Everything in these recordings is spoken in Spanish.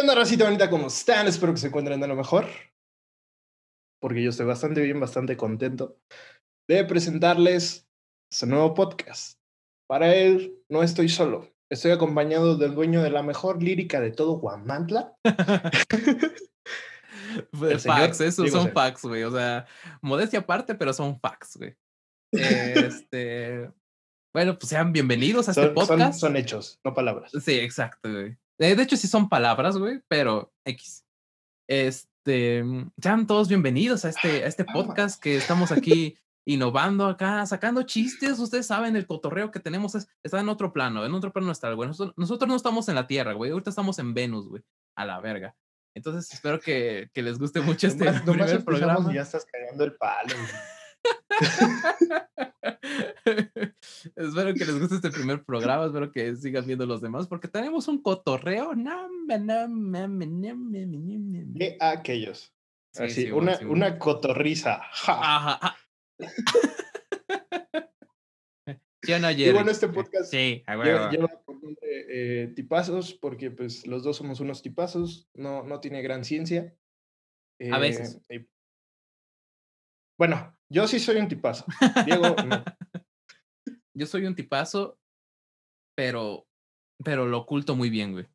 ¿Qué onda, racita bonita? ¿Cómo están? Espero que se encuentren de lo mejor. Porque yo estoy bastante bien, bastante contento de presentarles este nuevo podcast. Para él, no estoy solo. Estoy acompañado del dueño de la mejor lírica de todo Guamantla. Facts, esos son facts, güey. O sea, modestia aparte, pero son facts, güey. Este. bueno, pues sean bienvenidos a este podcast. Son, son, hechos, no palabras. Sí, exacto, güey. De hecho, sí son palabras, güey, pero X. Este, sean todos bienvenidos a este, a este podcast que estamos aquí innovando acá, sacando chistes. Ustedes saben, el cotorreo que tenemos es, está en otro plano, en otro plano está, güey. Nosotros, nosotros no estamos en la Tierra, güey. Ahorita estamos en Venus, güey. A la verga. Entonces espero que, que les guste mucho este primer programa. ya estás cagando el palo. espero que les guste este primer programa, espero que sigan viendo los demás, porque tenemos un cotorreo. De aquellos. Así, una, una cotorriza. Ja. Y bueno, este podcast sí, lleva, lleva, por nombre eh, tipazos, porque pues los dos somos unos tipazos, no, no tiene gran ciencia. a veces. Eh, bueno, yo sí soy un tipazo. Diego, no. Yo soy un tipazo, pero, pero lo oculto muy bien, güey.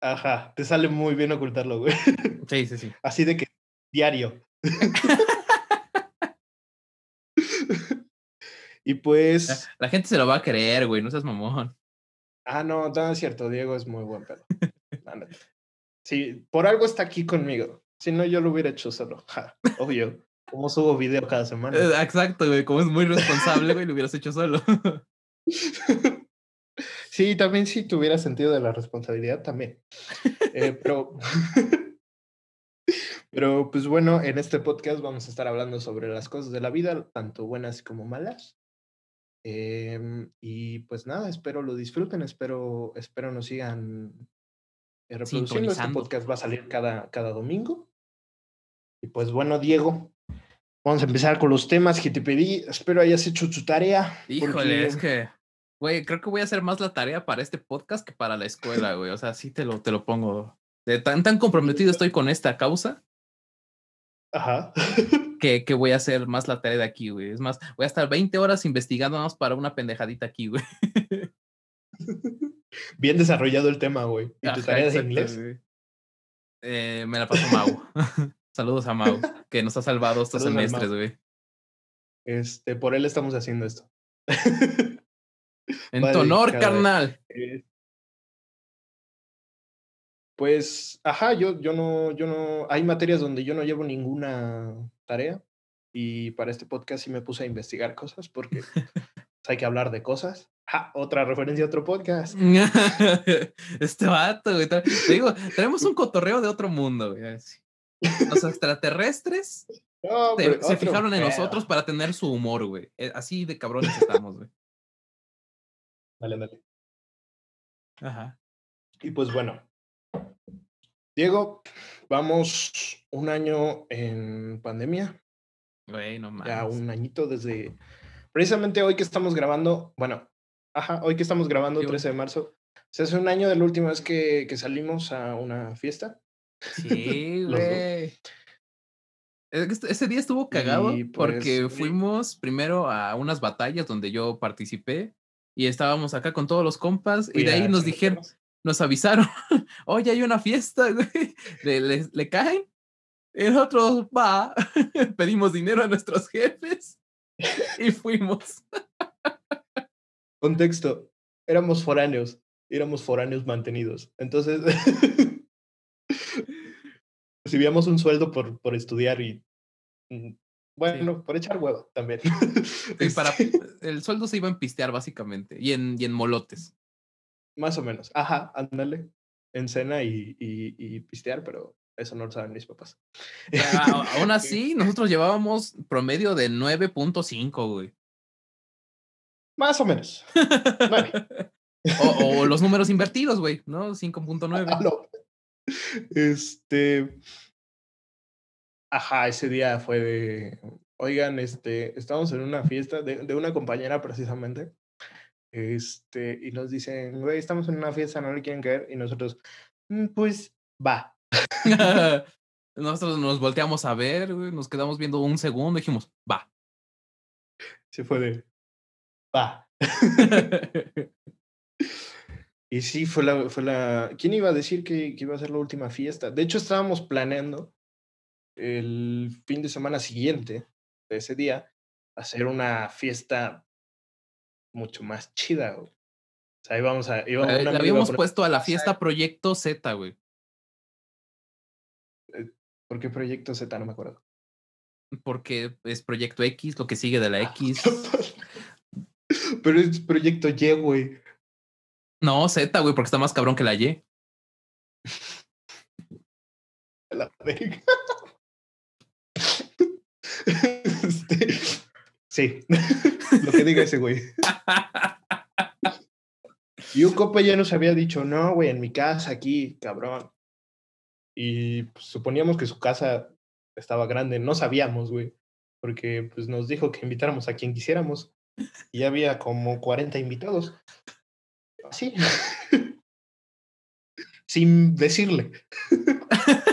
Ajá, te sale muy bien ocultarlo, güey. Sí, sí, sí. Así de que diario. y pues. La, gente se lo va a creer, güey, no seas mamón. Ah, no, no es cierto, Diego es muy buen pedo. sí, por algo está aquí conmigo. Si no, yo lo hubiera hecho solo. Ja, obvio. Como subo video cada semana. Eh, exacto, güey. Como es muy responsable, güey, lo hubieras hecho solo. Sí, también si tuviera sentido de la responsabilidad, también. Eh, pero, pero, pues bueno, en este podcast vamos a estar hablando sobre las cosas de la vida, tanto buenas como malas. Em, y pues nada, espero lo disfruten, espero, espero nos sigan reproduciendo. Este podcast va a salir cada, cada domingo. Y pues bueno, Diego, Vamos a empezar con los temas que te pedí. Espero hayas hecho tu tarea. Híjole, es que, güey, creo que voy a hacer más la tarea para este podcast que para la escuela, güey. O sea, sí te lo, te lo pongo. De tan, tan comprometido estoy con esta causa. Ajá. Que, que voy a hacer más la tarea de aquí, güey. Es más, voy a estar 20 horas investigando más para una pendejadita aquí, güey. Bien desarrollado el tema, güey. ¿Y tu tarea de inglés? Eh, me la paso Mau. Saludos a Mau, que nos ha salvado estos semestres, güey. Este, por él estamos haciendo esto. en tu honor, carnal. Eh, pues, ajá, yo, yo no, yo no, hay materias donde yo no llevo ninguna tarea y para este podcast sí me puse a investigar cosas porque hay que hablar de cosas. Ja, otra referencia a otro podcast. este vato, güey. Te digo, tenemos un cotorreo de otro mundo, güey. Los extraterrestres se, fijaron en nosotros para tener su humor, güey. Eh, así de cabrones estamos, güey. Dale, dale. Ajá. Y pues bueno. Diego, vamos un año en pandemia. Güey, no Ya un añito desde. Precisamente hoy que estamos grabando, bueno, ajá, hoy que estamos grabando, 13 de marzo, se hace un año de la última vez que, que salimos a una fiesta. Sí, güey. Ese día estuvo cagado porque pues, fuimos primero a unas batallas donde yo participé y estábamos acá con todos los compas y de ahí nos dijeron, nos avisaron, oye, hay una fiesta, güey, le, le, caen. Y nosotros, va, pedimos dinero a nuestros jefes y fuimos. Contexto, éramos foráneos, éramos foráneos mantenidos. Entonces, recibíamos un sueldo por, por estudiar y, mm, bueno, por echar huevo también. para, el sueldo se iba en pistear básicamente y en, y en molotes. Más o menos. Ajá, ándale. En cena y, y, pistear, pero eso no lo saben mis papás. aún así, nosotros llevábamos promedio de 9.5, güey. Más o menos. o, o, los números invertidos, güey, ¿no? 5.9. Este. Ajá, ese día fue de. Oigan, este, estamos en una fiesta de, de una compañera precisamente. Este, y nos dicen, güey, estamos en una fiesta, no le quieren caer. Y nosotros, mm, pues va. Nosotros nos volteamos a ver, nos quedamos viendo un segundo y dijimos, va. Se fue de, va. Y sí, fue la, fue la... ¿Quién iba a decir que, que iba a ser la última fiesta? De hecho, estábamos planeando el fin de semana siguiente de ese día hacer una fiesta mucho más chida, güey. O sea, íbamos a... Íbamos, Le habíamos puesto a la fiesta Proyecto Z, güey. Eh, ¿Por qué Proyecto Z? No me acuerdo. Porque es Proyecto X, lo que sigue de la ah, X. Pero es Proyecto Y, güey. No, Z, güey, porque está más cabrón que la Y. La este, sí, lo que diga ese güey. Y un copa ya nos había dicho, no, güey, en mi casa aquí, cabrón. Y pues, suponíamos que su casa estaba grande, no sabíamos, güey, porque pues nos dijo que invitáramos a quien quisiéramos. Y había como 40 invitados. Así. Sin decirle.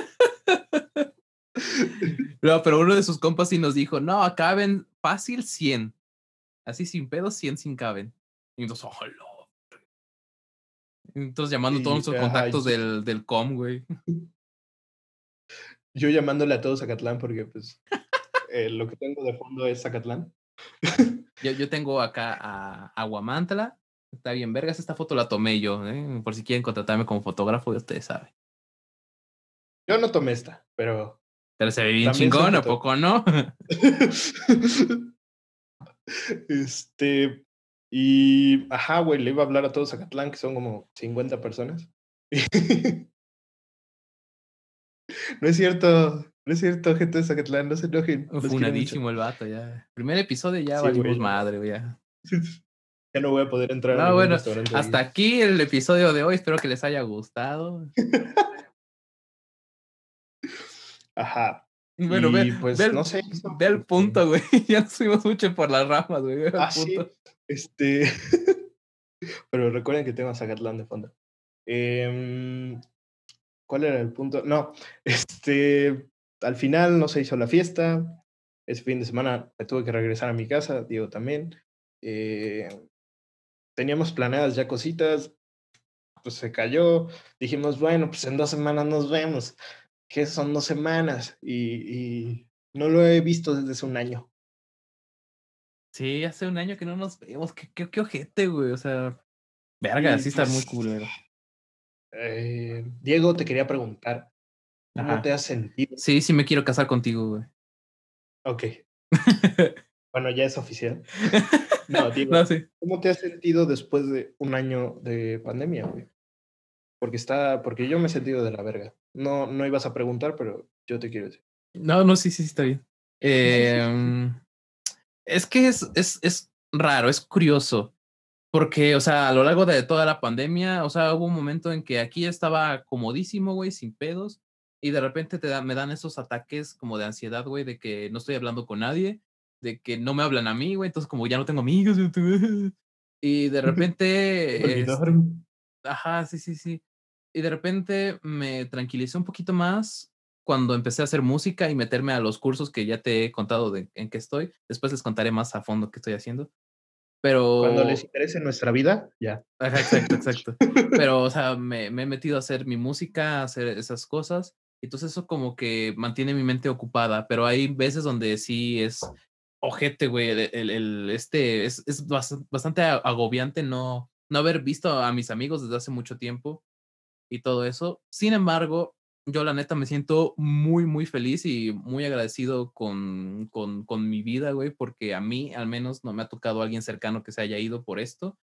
No, pero uno de sus compas sí nos dijo, no, caben fácil 100. Así sin pedos, 100 sin caben. Y entonces, oh, Entonces llamando a todos nuestros contactos del, del com, güey. Yo llamándole a todos Zacatlán porque pues eh, lo que tengo de fondo es Zacatlán. yo, yo tengo acá a Aguamantla. Está bien, vergas, esta foto la tomé yo, ¿eh? por si quieren contratarme como fotógrafo, ustedes saben. Yo no tomé esta, pero pero se ve bien chingón, ¿a poco no? este. Y. Ajá, güey, le iba a hablar a todos Zacatlán, que son como 50 personas. no es cierto. No es cierto, gente de Zacatlán, no se enojen. Funadísimo el vato, ya. Primer episodio ya sí, valimos madre, güey. Ya. ya no voy a poder entrar no, bueno, Hasta aquí el episodio de hoy. Espero que les haya gustado. Ajá. Bueno, ve, pues, no sé. Ve el punto, güey. Ya nos fuimos mucho por las ramas, güey. Ah, sí. Este. Pero recuerden que tengo a Zacatlán de fondo. Eh, ¿Cuál era el punto? No, este. Al final no se hizo la fiesta. Ese fin de semana me tuve que regresar a mi casa, Diego también. Eh, teníamos planeadas ya cositas, pues se cayó. Dijimos, bueno, pues en dos semanas nos vemos que son dos semanas y, no lo he visto desde hace un año. Sí, hace un año que no nos vemos. Qué, qué, ojete, güey. O sea, verga, sí, está muy pues, cool, eh, Diego, te quería preguntar, ¿cómo te has sentido? Sí, sí me quiero casar contigo, güey. Ok. bueno, ya es oficial. No, Diego, ¿cómo te has sentido después de un año de pandemia, güey? Porque está, porque yo me he sentido de la verga. No, no ibas a preguntar, pero yo te quiero decir. No, no, sí, sí, está bien. Em, es que es, es, es raro, es curioso. Porque, o sea, a lo largo de toda la pandemia, o sea, hubo un momento en que aquí estaba comodísimo, güey, sin pedos. Y de repente te da, me dan esos ataques como de ansiedad, güey, de que no estoy hablando con nadie, de que no me hablan a mí, güey, entonces como ya no tengo amigos. Y de repente... Ajá, sí, sí, sí. Y de repente me tranquilicé un poquito más cuando empecé a hacer música y meterme a los cursos que ya te he contado de, en qué estoy. Después les contaré más a fondo qué estoy haciendo. Pero... Cuando les interese nuestra vida, ya. Ajá, exacto, exacto. Pero, o sea, me, me, he metido a hacer mi música, a hacer esas cosas. Entonces eso como que mantiene mi mente ocupada. Pero hay veces donde sí es ojete, güey. El, el, este es, es bastante agobiante no, no haber visto a mis amigos desde hace mucho tiempo y todo eso. Sin embargo, yo la neta me siento muy, muy feliz y muy agradecido con, con, con mi vida, güey, porque a mí al menos no me ha tocado alguien cercano que se haya ido por esto.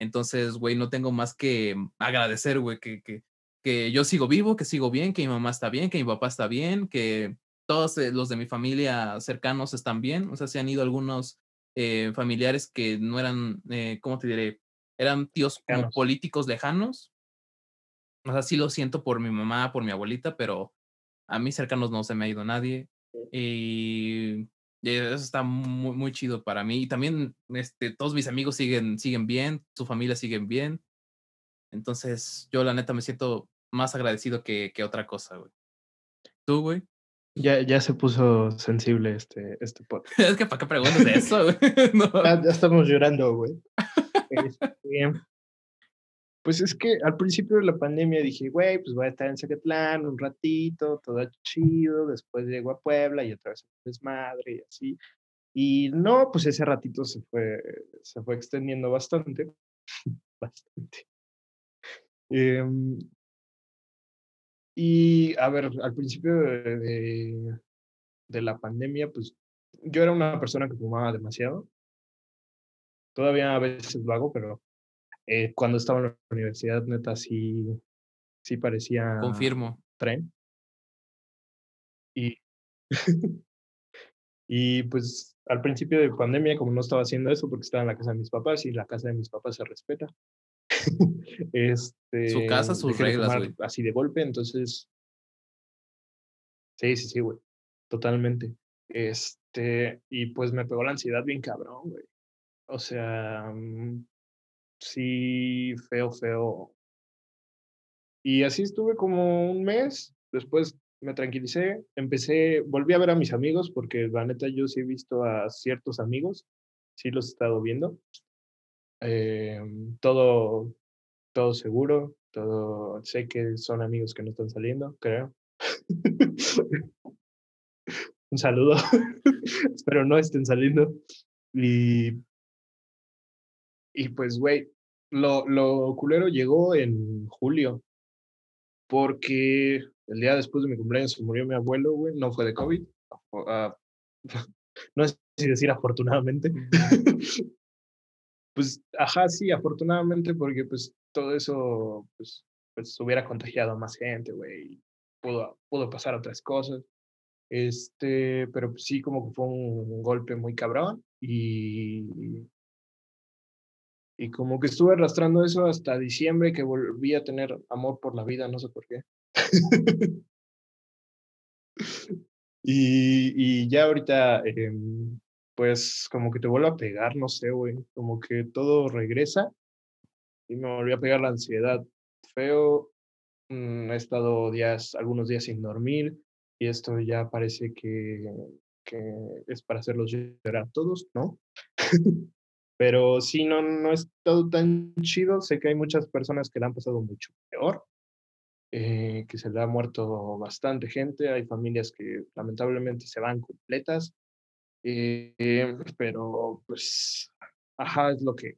Entonces, güey, no tengo más que agradecer, güey, que, que, que yo sigo vivo, que sigo bien, que mi mamá está bien, que mi papá está bien, que todos eh, los de mi familia cercanos están bien. O sea, se han ido algunos eh, familiares que no eran, eh, ¿cómo te diré? eran tíos como políticos lejanos. O sea, sí lo siento por mi mamá, por mi abuelita, pero a mí cercanos no se me ha ido nadie. Y, eso está muy, muy chido para mí. Y también este, todos mis amigos siguen, siguen bien, su familia siguen bien. Entonces, yo la neta me siento más agradecido que, que otra cosa, güey. ¿Tú, güey? Ya, ya se puso sensible este, este podcast. es que ¿para qué preguntas eso, güey? ya, estamos llorando, güey. Este, pues es que al principio de la pandemia dije, güey, pues voy a estar en Zacatlán un ratito, todo chido, después llego a Puebla y otra vez desmadre y así. Y no, pues ese ratito se fue, se fue extendiendo bastante, bastante. Em, y a ver, al principio de, de, la pandemia, pues yo era una persona que fumaba demasiado. Todavía a veces lo hago, pero eh, cuando estaba en la universidad, neta, sí, sí parecía... Confirmo. Tren. Y, y pues al principio de pandemia, como no estaba haciendo eso porque estaba en la casa de mis papás y la casa de mis papás se respeta, este, Su casa, sus reglas, Así de golpe, entonces. Sí, sí, sí, güey. Totalmente. Este, y pues me pegó la ansiedad bien cabrón, güey. O sea, mm, sí, feo, feo. Y así estuve como un mes. Después me tranquilicé, empecé, volví a ver a mis amigos, porque la neta yo sí he visto a ciertos amigos, sí los he estado viendo. Eh, todo, todo seguro, todo, sé que son amigos que no están saliendo, creo. Un saludo, espero no estén saliendo. Y, y pues, güey, lo, lo culero llegó en julio, porque el día después de mi cumpleaños se murió mi abuelo, güey, no fue de COVID. Ah, no es decir afortunadamente, Pues, ajá, sí, afortunadamente, porque pues todo eso, pues, pues hubiera contagiado a más gente, güey, pudo, pudo pasar otras cosas. Este, pero pues, sí, como que fue un golpe muy cabrón y, y como que estuve arrastrando eso hasta diciembre que volví a tener amor por la vida, no sé por qué. y, y ya ahorita, eh, pues como que te vuelve a pegar, no sé, güey, como que todo regresa y me volvió a pegar la ansiedad feo. Mm, he estado días, algunos días sin dormir y esto ya parece que, que es para hacerlos llorar todos, ¿no? Pero sí, no, no es todo tan chido. Sé que hay muchas personas que le han pasado mucho peor, eh, que se le ha muerto bastante gente. Hay familias que lamentablemente se van completas. Eh, pero, pues, ajá, es lo que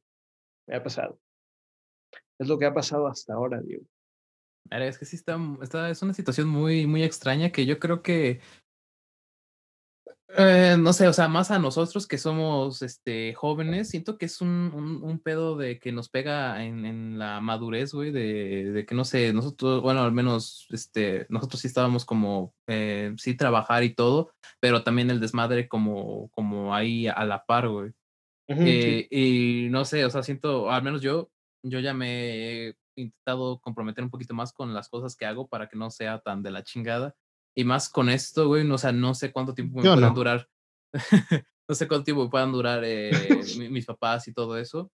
me ha pasado. Es lo que ha pasado hasta ahora, Diego. Es que sí está, está, es una situación muy, muy extraña que yo creo que eh, no sé, o sea, más a nosotros que somos este, jóvenes, siento que es un, un, pedo de que nos pega en, en la madurez, güey, de, de, que no sé, nosotros, bueno, al menos este, nosotros sí estábamos como, eh, sí, trabajar y todo, pero también el desmadre como, como ahí a la par, güey. Eh, y no sé, o sea, siento, al menos yo, yo ya me he intentado comprometer un poquito más con las cosas que hago para que no sea tan de la chingada y más con esto, güey, no, o sea, no sé cuánto tiempo me puedan durar. no sé cuánto tiempo puedan durar eh, mis papás y todo eso.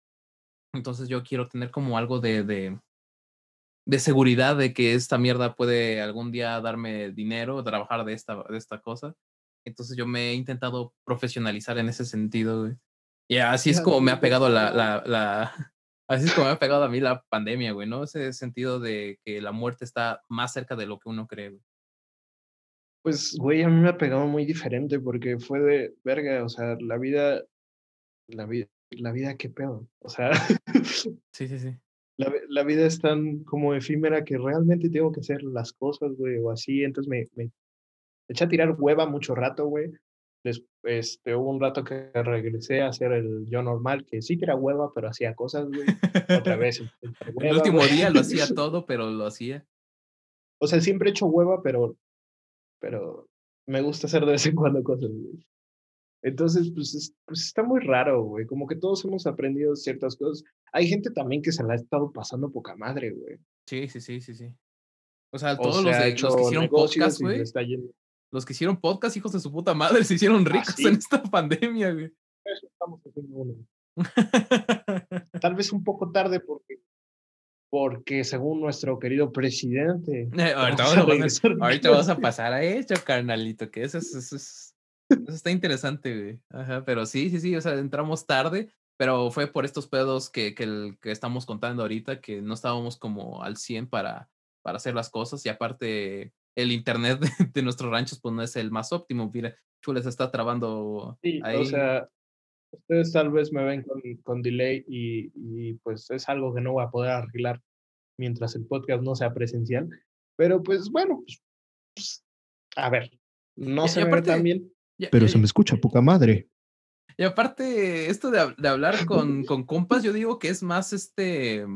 Entonces yo quiero tener como algo de, de, de, seguridad de que esta mierda puede algún día darme dinero, trabajar de esta, de esta cosa. Entonces yo me he intentado profesionalizar en ese sentido, güey. Y así es como me ha pegado la, la, la, así es como me ha pegado a mí la pandemia, güey, ¿no? Ese sentido de que la muerte está más cerca de lo que uno cree, güey. Pues, güey, a mí me ha pegado muy diferente porque fue de verga, o sea, la vida, la vida, la vida, qué pedo, o sea. Sí, sí, sí. La, la, vida es tan como efímera que realmente tengo que hacer las cosas, güey, o así, entonces me, me eché a tirar hueva mucho rato, güey. este, hubo un rato que regresé a hacer el yo normal, que sí que era hueva, pero hacía cosas, güey. Otra vez. el último día lo hacía todo, pero lo hacía. O sea, siempre he hecho hueva, pero pero me gusta hacer de vez en cuando cosas, güey. Entonces, pues, pues está muy raro, güey. Como que todos hemos aprendido ciertas cosas. Hay gente también que se la ha estado pasando poca madre, güey. Sí, sí, sí, sí, sí. O sea, todos los, que hicieron podcast, güey. Los que hicieron podcast, hijos de su puta madre, se hicieron ¿Ah, ricos en esta pandemia, güey. Eso estamos haciendo uno. Tal vez un poco tarde porque porque según nuestro querido presidente. Eh, ahorita, vamos a, ahorita vamos a pasar a eso, carnalito, que eso, es, eso está interesante, güey. Ajá, pero sí, sí, sí, o sea, entramos tarde, pero fue por estos pedos que, que, el, que estamos contando ahorita, que no estábamos como al 100 para, para hacer las cosas, y aparte el internet de, nuestros ranchos pues no es el más óptimo, mira, Chules está trabando sí, o sea, ustedes tal vez me ven con, con delay y, y pues es algo que no voy a poder arreglar mientras el podcast no sea presencial, pero pues bueno, pues, pues a ver, no se ve tan bien pero se me escucha poca madre. Y aparte, esto de, de hablar con, con, compas, yo digo que es más este,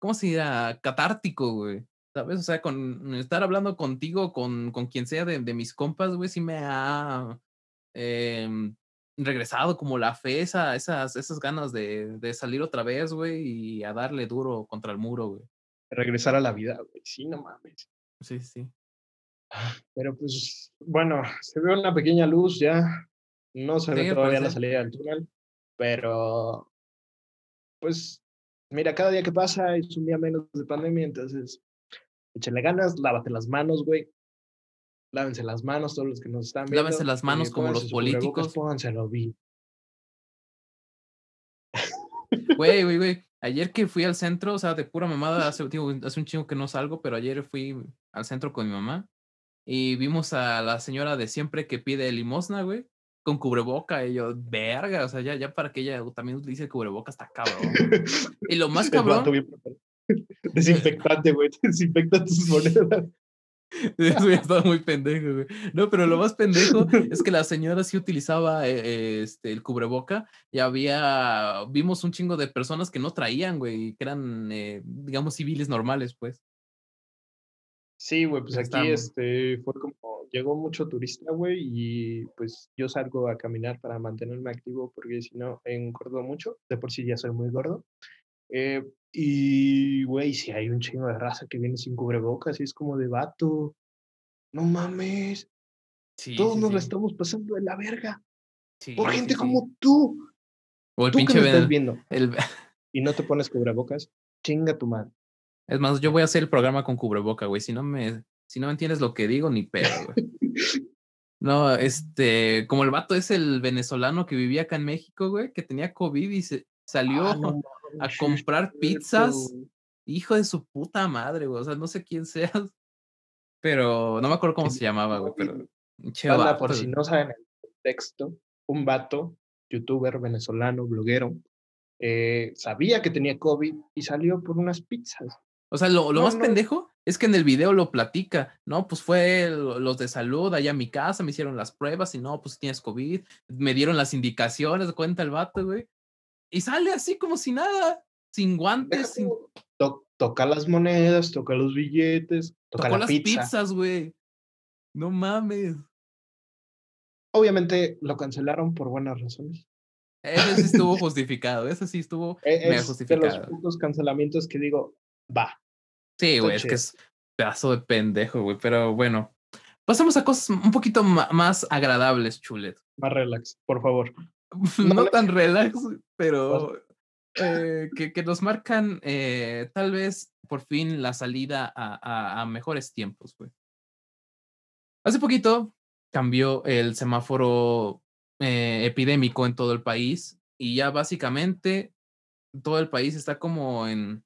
¿cómo se dirá? Catártico, güey. ¿Sabes? O sea, con estar hablando contigo, con, con quien sea de, de mis compas, güey, sí me ha em, regresado como la fe, esa, esas, esas ganas de, de salir otra vez, güey, y a darle duro contra el muro, güey. Regresar a la vida, güey. Sí, no mames. Sí, sí. Pero pues, bueno, se ve una pequeña luz ya. No se ve todavía la salida del túnel, pero pues, mira, cada día que pasa es un día menos de pandemia, entonces échale ganas, lávate las manos, güey. Lávense las manos todos los que nos están viendo. Lávense las manos como los políticos. Pónganselo bien. Güey, güey, güey. Ayer que fui al centro, o sea, de pura mamada, hace, hace un chingo que no salgo, pero ayer fui al centro con mi mamá y vimos a la señora de siempre que pide limosna, güey, con cubreboca. Y yo, verga, o sea, ya, ya para que ella también utilice el cubreboca está cabrón. y lo más cabrón. Desinfectante, güey, desinfecta tus monedas. Eso ya estaba muy pendejo, güey. No, pero lo más pendejo es que la señora sí utilizaba eh, este, el cubreboca y había, vimos un chingo de personas que no traían, güey, que eran, eh, digamos, civiles normales, pues. Sí, güey, pues aquí este fue como, llegó mucho turista, güey, y pues yo salgo a caminar para mantenerme activo porque si no engordo mucho, de por sí ya soy muy gordo. Eh, y, güey, si hay un chingo de raza que viene sin cubrebocas y es como de vato, no mames, todos nos la estamos pasando de la verga. por gente como tú. O el pinche estás viendo el... y no te pones cubrebocas, chinga tu madre. Es más, yo voy a hacer el programa con cubreboca, güey. Si no me, si no entiendes lo que digo, ni pedo, güey. No, este, como el vato es el venezolano que vivía acá en México, güey, que tenía COVID y se salió ah, a comprar pizzas. Hijo de su puta madre, güey. O sea, no sé quién seas. Pero no me acuerdo cómo se llamaba, güey, pero. Che, por si no saben el contexto, un vato, youtuber venezolano, bloguero, eh, sabía que tenía COVID y salió por unas pizzas. O sea, lo, lo más pendejo es que en el video lo platica, ¿no? Pues fue los de salud allá a mi casa, me hicieron las pruebas y no, pues tienes COVID, me dieron las indicaciones, cuenta el vato, güey. Y sale así como si nada, sin guantes, sin... toca las monedas, toca los billetes, toca Tocó las pizzas, güey. No mames. Obviamente lo cancelaron por buenas razones. Ese sí estuvo justificado, ese sí estuvo es justificado. De los cancelamientos que digo, va, Sí, güey, es que es pedazo de pendejo, güey. Pero bueno, pasemos a cosas un poquito más agradables, chulet. Más relax, por favor. no, tan relax, pero eh, que, que, nos marcan eh, tal vez por fin la salida a, a, mejores tiempos, güey. Hace poquito cambió el semáforo eh, epidémico en todo el país y ya básicamente todo el país está como en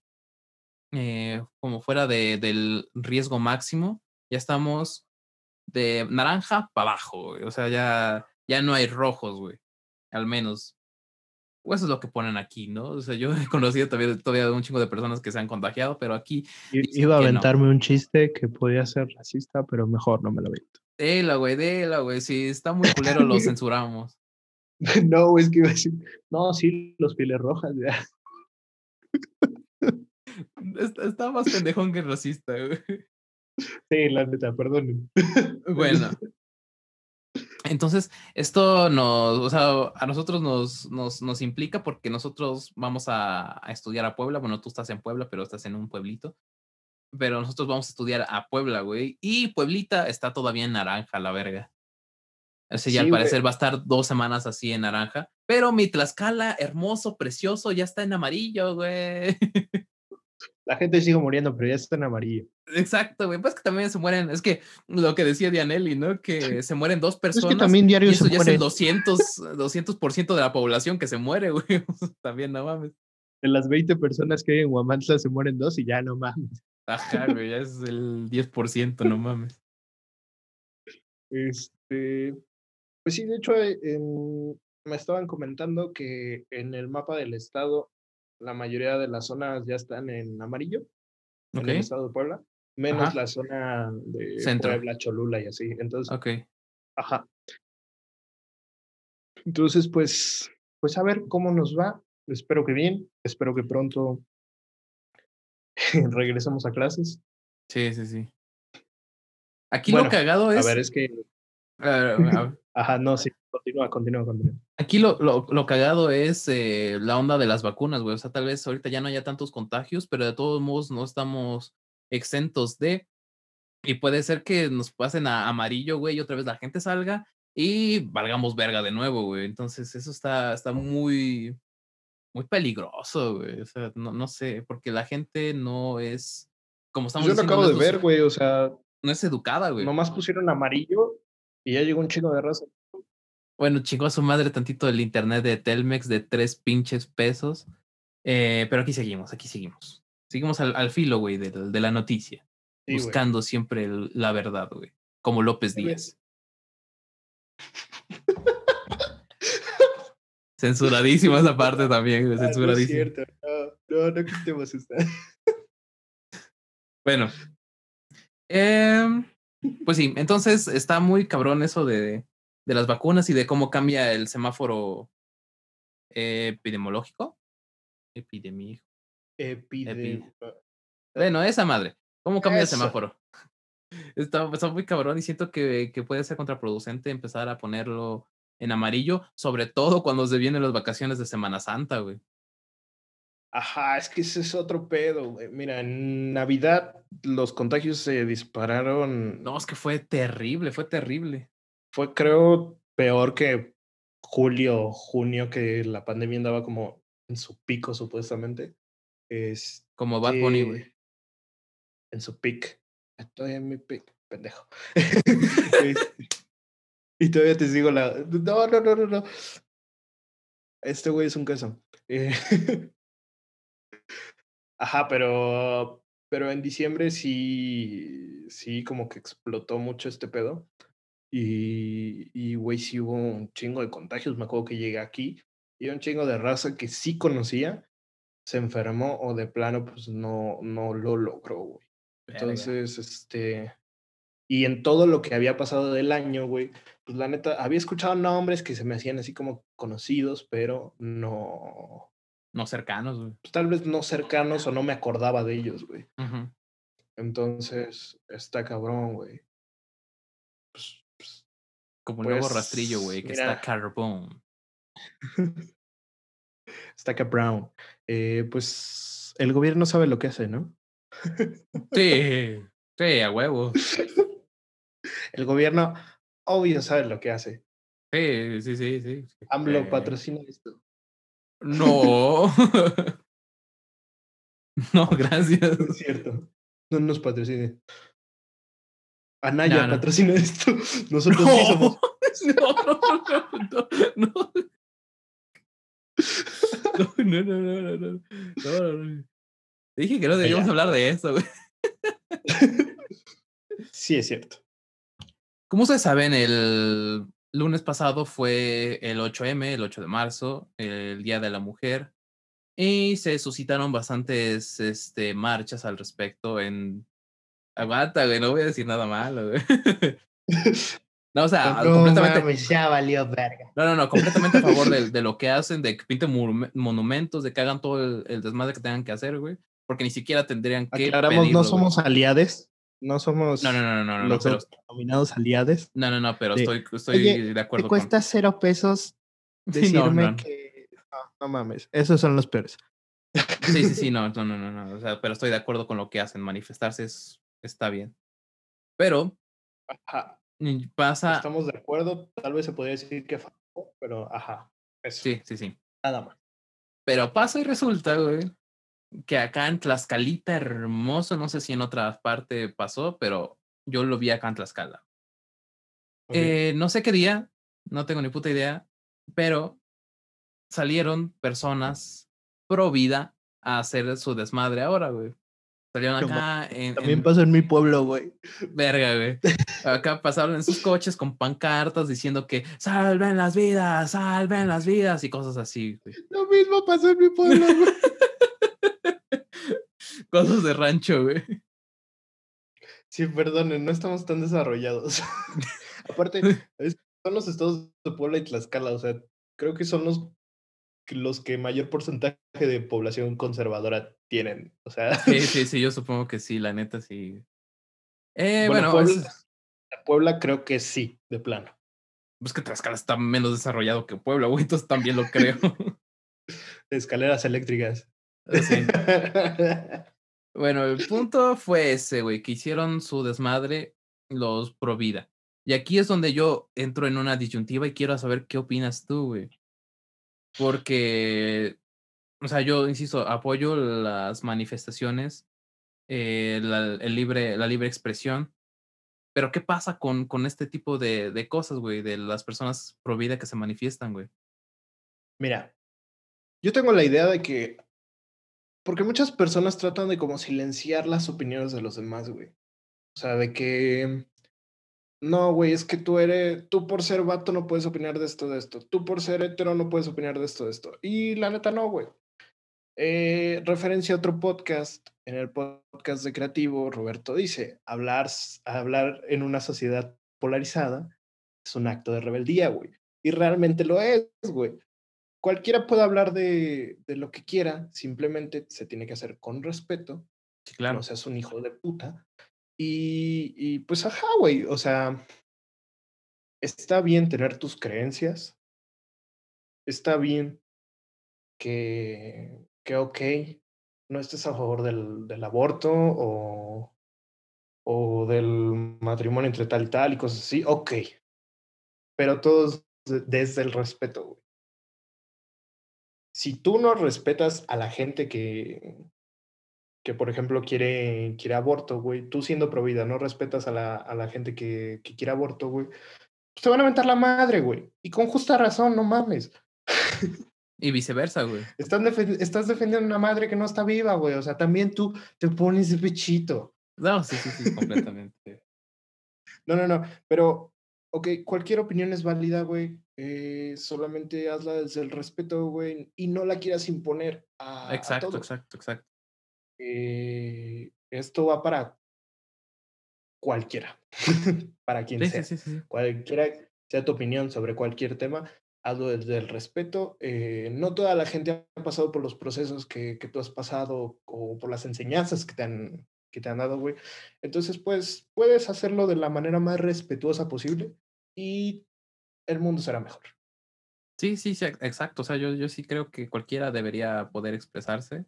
como fuera de, del riesgo máximo, ya estamos de naranja para abajo, O sea, ya, ya no hay rojos, güey. Al menos. O eso es lo que ponen aquí, ¿no? O sea, yo he conocido todavía, todavía un chingo de personas que se han contagiado, pero aquí. Iba a aventarme un chiste que podía ser racista, pero mejor no me lo avento. Dela, güey, dela, güey. Si está muy culero, lo censuramos. No, es que iba a decir. No, sí, los pieles rojas, ya. Está, más pendejón que racista, güey. Sí, la neta, perdón. Bueno. Entonces, esto nos, o sea, a nosotros nos, nos, nos implica porque nosotros vamos a, a, estudiar a Puebla. Bueno, tú estás en Puebla, pero estás en un pueblito. Pero nosotros vamos a estudiar a Puebla, güey. Y Pueblita está todavía en naranja, la verga. O sea, ya al parecer va a estar dos semanas así en naranja. Pero mi Tlaxcala, hermoso, precioso, ya está en amarillo, güey. La gente sigue muriendo, pero ya está en amarillo. Exacto, güey. Pues que también se mueren. Es que lo que decía Dianelli, ¿no? Que se mueren dos personas. Es que también diario y eso ya es el 200, 200% de la población que se muere, güey. también no mames. De las 20 personas que hay en Huamantla se mueren dos y ya no mames. Ajá, güey. Ya es el 10%, no mames. Este. Pues sí, de hecho, eh, me estaban comentando que en el mapa del estado la mayoría de las zonas ya están en amarillo, en el estado de Puebla, menos la zona de Puebla, Cholula y así. Entonces. Ajá. Entonces, pues, pues a ver cómo nos va. Espero que bien, espero que pronto regresemos a clases. Sí, sí, sí. Aquí lo cagado es. A ver, es que. Ajá, no, sí, continúa, continúa, continúa. Aquí lo, lo, lo cagado es eh, la onda de las vacunas, güey. O sea, tal vez ahorita ya no haya tantos contagios, pero de todos modos no estamos exentos de. Y puede ser que nos pasen a amarillo, güey, y otra vez la gente salga y valgamos verga de nuevo, güey. Entonces, eso está, está muy, muy peligroso, güey. O sea, no, no sé, porque la gente no es. Como estamos Yo lo acabo de ver, güey, o sea. No es educada, güey. Nomás pusieron amarillo y ya llegó un chingo de raza. Bueno, chingó a su madre tantito el internet de Telmex de tres pinches pesos. Eh, pero aquí seguimos, aquí seguimos. Seguimos al, filo, güey, de, de, la noticia. buscando siempre la verdad, güey. Como López Díaz. Censuradísima esa parte también, güey. Censuradísima. Ah, no, es cierto. no, no, quitemos esta. bueno. Eh, pues sí, entonces está muy cabrón eso de, de las vacunas y de cómo cambia el semáforo epidemiológico. Epidemia. Epidemia. Bueno, esa madre. ¿Cómo cambia el semáforo? Está, está, muy cabrón y siento que, que, puede ser contraproducente empezar a ponerlo en amarillo, sobre todo cuando se vienen las vacaciones de Semana Santa, güey. Ajá, es que ese es otro pedo, güey. Mira, en Navidad los contagios se dispararon. No, es que fue terrible, fue terrible. Fue, creo, peor que julio, junio, que la pandemia andaba como en su pico, supuestamente. Es como Bad Bunny, güey. En su pic. Estoy en mi pic, pendejo. y todavía te sigo la. No, no, no, no, no. Este güey es un queso. Eh, Ajá, pero, pero en diciembre sí, sí como que explotó mucho este pedo. Y, y, güey, sí hubo un chingo de contagios. Me acuerdo que llegué aquí y un chingo de raza que sí conocía, se enfermó o de plano, pues no, no lo logró, güey. Entonces, este. Y en todo lo que había pasado del año, güey, pues la neta, había escuchado nombres que se me hacían así como conocidos, pero no, no cercanos, güey. Pues, tal vez no cercanos o no me acordaba de ellos, güey. Entonces, está cabrón, güey. Pues, pues, Como un nuevo rastrillo, güey, que está carbón. está Brown. Eh, pues el gobierno sabe lo que hace, ¿no? sí, sí, a huevo. El gobierno, obvio, sabe lo que hace. Sí, sí, sí, sí. AMLO eh... patrocina esto. No. no, gracias. Es cierto. No nos patrocine. Anaya patrocina esto. Nosotros no. sí somos. No, no, no, no. No, no, no, no, no. no, Dije que no debíamos hablar de eso, güey. Sí, es cierto. Como ustedes saben, el lunes pasado fue el 8M, el 8 de marzo, el Día de la Mujer, y se suscitaron bastantes este, marchas al respecto en... Aguanta, güey, no voy a decir nada malo, güey. No, o sea, no, completamente. ya valió verga. No, no, no, completamente a favor de, de, lo que hacen, de que pinten monumentos, de que hagan todo el, el, desmadre que tengan que hacer, güey. Porque ni siquiera tendrían que. Aclaramos, no somos aliados. No somos no, no, no, no, los pero, denominados aliados. No, no, no, pero estoy, estoy de acuerdo. ¿te cuesta cero pesos decirme que. No, no mames, esos son los peores. Sí, sí, sí, no, no, no, no, no. O sea, pero estoy de acuerdo con lo que hacen. Manifestarse es, está bien. Pero. Ajá. Pasa. Estamos de acuerdo. Tal vez se podría decir que pero ajá. Eso. Sí, sí, sí. Nada más. Pero pasa y resulta, güey, que acá en Tlaxcalita, hermoso, no sé si en otra parte pasó, pero yo lo vi acá en Tlaxcala. Eh, no sé qué día, no tengo ni puta idea, pero salieron personas pro vida a hacer su desmadre ahora, güey. Salieron acá en. También pasó en mi pueblo, güey. Verga, güey. Acá pasaron en sus coches con pancartas diciendo que salven las vidas, salven las vidas y cosas así, güey. Lo mismo pasó en mi pueblo, güey. cosas de rancho, güey. Sí, perdonen, no estamos tan desarrollados. Aparte, son los estados de Puebla y Tlaxcala, o sea, creo que son los los que mayor porcentaje de población conservadora tienen. O sea. Sí, sí, sí, yo supongo que sí, la neta sí. Eh, bueno, Puebla, Puebla creo que sí, de plano. Pues que Tlaxcala está menos desarrollado que Puebla, güey, entonces también lo creo. Escaleras eléctricas. Sí. Bueno, el punto fue ese, güey, que hicieron su desmadre los pro vida. Y aquí es donde yo entro en una disyuntiva y quiero saber qué opinas tú, güey. Porque, o sea, yo insisto, apoyo las manifestaciones, eh, la, el libre, la libre expresión, pero ¿qué pasa con, con este tipo de, de cosas, güey, de las personas pro vida que se manifiestan, güey? Mira, yo tengo la idea de que, porque muchas personas tratan de como silenciar las opiniones de los demás, güey. O sea, de que no, güey, es que tú eres, tú por ser vato no puedes opinar de esto, de esto. Tú por ser hetero no puedes opinar de esto, de esto. Y la neta no, güey. Eh, referencia a otro podcast, en el podcast de Creativo, Roberto dice, hablar, hablar en una sociedad polarizada es un acto de rebeldía, güey. Y realmente lo es, güey. Cualquiera puede hablar de, de lo que quiera, simplemente se tiene que hacer con respeto. Sí, claro. No seas un hijo de puta. Y, y pues, ajá, güey, o sea, está bien tener tus creencias, está bien que, que ok, no estés a favor del, del aborto o, o del matrimonio entre tal y tal y cosas así, ok, pero todos desde el respeto, güey. Si tú no respetas a la gente que, que por ejemplo quiere, quiere aborto, güey, tú siendo provida, no respetas a la, a la gente que, que quiere aborto, güey, pues te van a aventar la madre, güey. Y con justa razón, no mames. Y viceversa, güey. Estás, estás defendiendo a una madre que no está viva, güey. O sea, también tú te pones de pechito. No, sí, sí, sí, completamente. no, no, no. Pero, ok, cualquier opinión es válida, güey. Eh, solamente hazla desde el respeto, güey. Y no la quieras imponer a. Exacto, exacto, exacto. Eh, esto va para cualquiera, para quien sea. Cualquiera sea tu opinión sobre cualquier tema, hazlo desde el respeto. Eh, no toda la gente ha pasado por los procesos que, que, tú has pasado o por las enseñanzas que te han, que te han dado, güey. Entonces, pues, puedes hacerlo de la manera más respetuosa posible y el mundo será mejor. Sí, sí, sí, exacto. O sea, yo, yo sí creo que cualquiera debería poder expresarse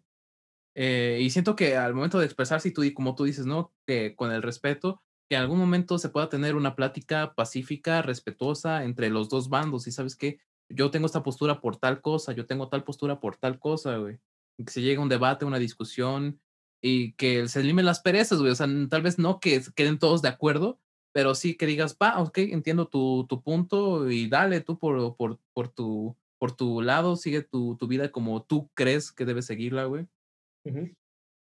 eh, y siento que al momento de expresarse, y tú, como tú dices, ¿no? Con el respeto, que en algún momento se pueda tener una plática pacífica, respetuosa entre los dos bandos. Y sabes que yo tengo esta postura por tal cosa, yo tengo tal postura por tal cosa, güey. Que se llegue a un debate, una discusión y que se limen las perezas, güey. O sea, tal vez no que queden todos de acuerdo, pero sí que digas, va, ok, entiendo tu, tu punto y dale tú por, por, por, tu, por tu lado, sigue tu, tu vida como tú crees que debes seguirla, güey.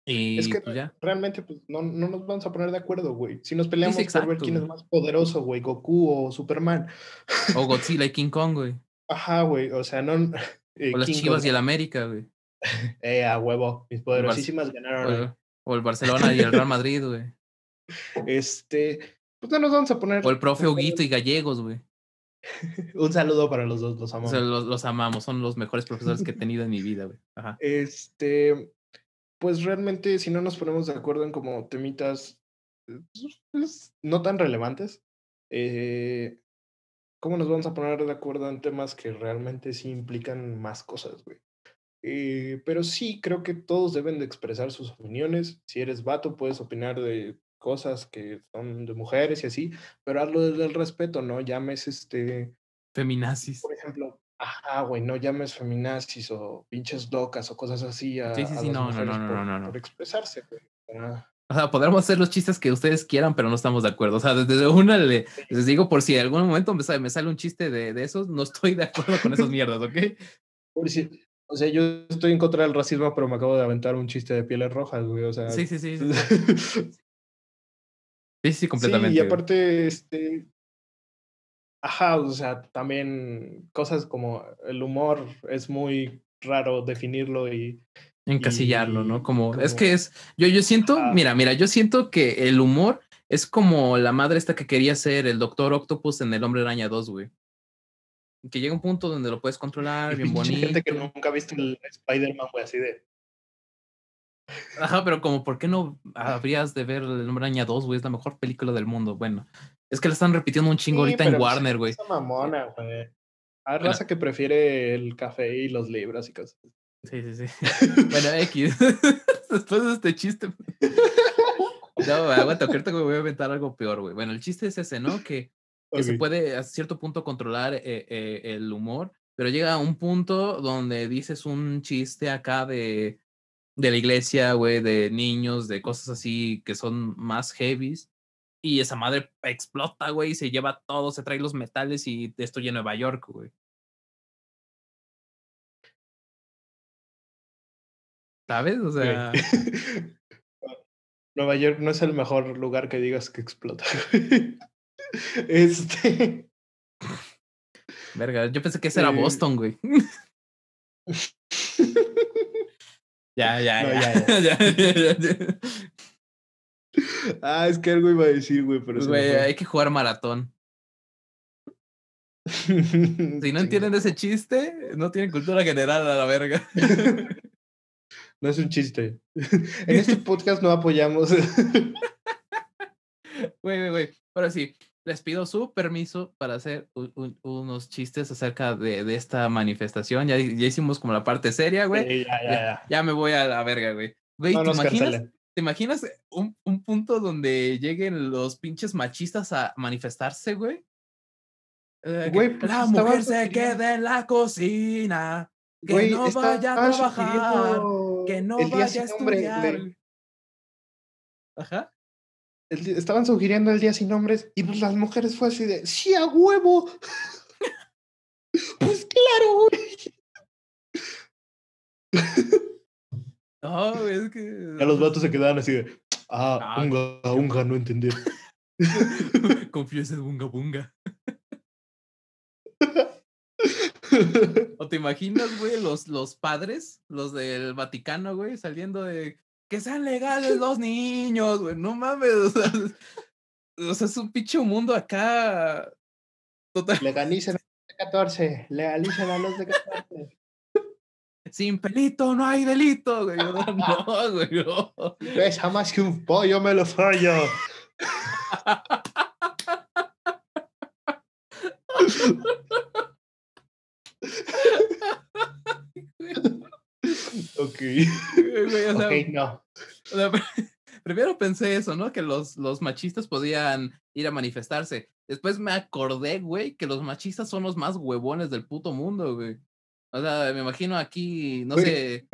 Y es que pues realmente pues, no, no, nos vamos a poner de acuerdo, güey. Si nos peleamos por ver quién es más poderoso, güey, Goku o Superman. O Godzilla y King Kong, güey. Ajá, güey, o sea, no... Eh, o las Chivas y el América, güey. eh, a huevo, mis poderosísimas ganaron. O, el Barcelona y el Real Madrid, güey. Este, pues no nos vamos a poner... O el profe Huguito y Gallegos, güey. Un saludo para los dos, los amamos. los, los, amamos, son los mejores profesores que he tenido en mi vida, güey. Ajá. Este, pues realmente si no nos ponemos de acuerdo en como temitas eh, pues, no tan relevantes, eh, ¿cómo nos vamos a poner de acuerdo en temas que realmente sí implican más cosas, güey? Eh, pero sí, creo que todos deben de expresar sus opiniones. Si eres vato, puedes opinar de cosas que son de mujeres y así, pero hazlo desde el respeto, ¿no? Llames este... Feminazis. Por ejemplo, Ajá, güey, no llames feminazis o pinches locas o cosas así a, sí, sí, sí, no, no, no, no, no, no, por expresarse, güey. O sea, podremos hacer los chistes que ustedes quieran, pero no estamos de acuerdo. O sea, desde una le, les digo, por si en algún momento me sale, me sale un chiste de, de, esos, no estoy de acuerdo con esas mierdas, ¿ok? Por si, o sea, yo estoy en contra del racismo, pero me acabo de aventar un chiste de pieles rojas, güey. O sea. Sí, sí, sí. Sí, sí, completamente. Sí, y aparte, este. Ajá, o sea, también cosas como el humor es muy raro definirlo y encasillarlo, ¿no? Como, es que es, yo, yo siento, mira, mira, yo siento que el humor es como la madre esta que quería ser el Doctor Octopus en El Hombre Araña 2, güey. Que llega un punto donde lo puedes controlar, bien bonito. gente que nunca ha visto el Spider-Man, güey, así de... Ajá, pero como, ¿por qué no habrías de ver El Hombre Araña 2, güey? Es la mejor película del mundo. Bueno, es que la están repitiendo un chingo ahorita en pues, Warner, güey. mamona, güey. Hay raza que prefiere el café y los libros y cosas. Sí, sí, sí. bueno, X. Después de este chiste. No, aguanta, ahorita me voy a inventar algo peor, güey. Bueno, el chiste es ese, ¿no? Que, que se puede a cierto punto controlar eh, eh, el humor, pero llega a un punto donde dices un chiste acá de, de la iglesia, güey, de niños, de cosas así que son más heavies. Y esa madre explota, güey, y se lleva todo, se trae los metales y destruye Nueva York, güey. ¿Sabes? O sea. Nueva York no es el mejor lugar que digas que explota. este. Verga, yo pensé que ese era eh, Boston, güey. ya, ya, ya, ya, Ah, es que algo iba a decir, güey, pero. Güey, hay que jugar maratón. si no entienden ese chiste, no tienen cultura general a la verga. No es un chiste. en este podcast no apoyamos. Güey, güey, güey. Ahora sí, les pido su permiso para hacer unos chistes acerca de, de esta manifestación. Ya, ya, hicimos como la parte seria, güey. ya, ya, ya, ya, me voy a la verga, güey. Güey, ¿te, imaginas, ¿te imaginas un, un punto donde lleguen los pinches machistas a manifestarse, güey? Eh, güey, pues la mujer se queda en la cocina. Que no vaya a trabajar, que no vaya a estudiar. Ajá. Estaban sugiriendo el día sin nombres y pues las mujeres fue así de, sí, a huevo. pues claro, güey. No, es que. A los vatos se quedaban así de, ah, ah unga, unga, no entender. Confiesa bunga bunga. ¿O te imaginas, güey, los, los padres, los del Vaticano, güey, saliendo de que sean legales los niños, güey? No mames, o sea, o sea, es un pinche mundo acá. Total. Legalicen a los de 14, legalicen a los de 14. Sin pelito no hay delito, güey. No, güey, no. Pesa más que un pollo, me lo fallo. ok. no. primero pensé eso, ¿no? Que los, los machistas podían ir a manifestarse. Después me acordé, güey, que los machistas son los más huevones del puto mundo, güey. O sea, me imagino aquí, no sé.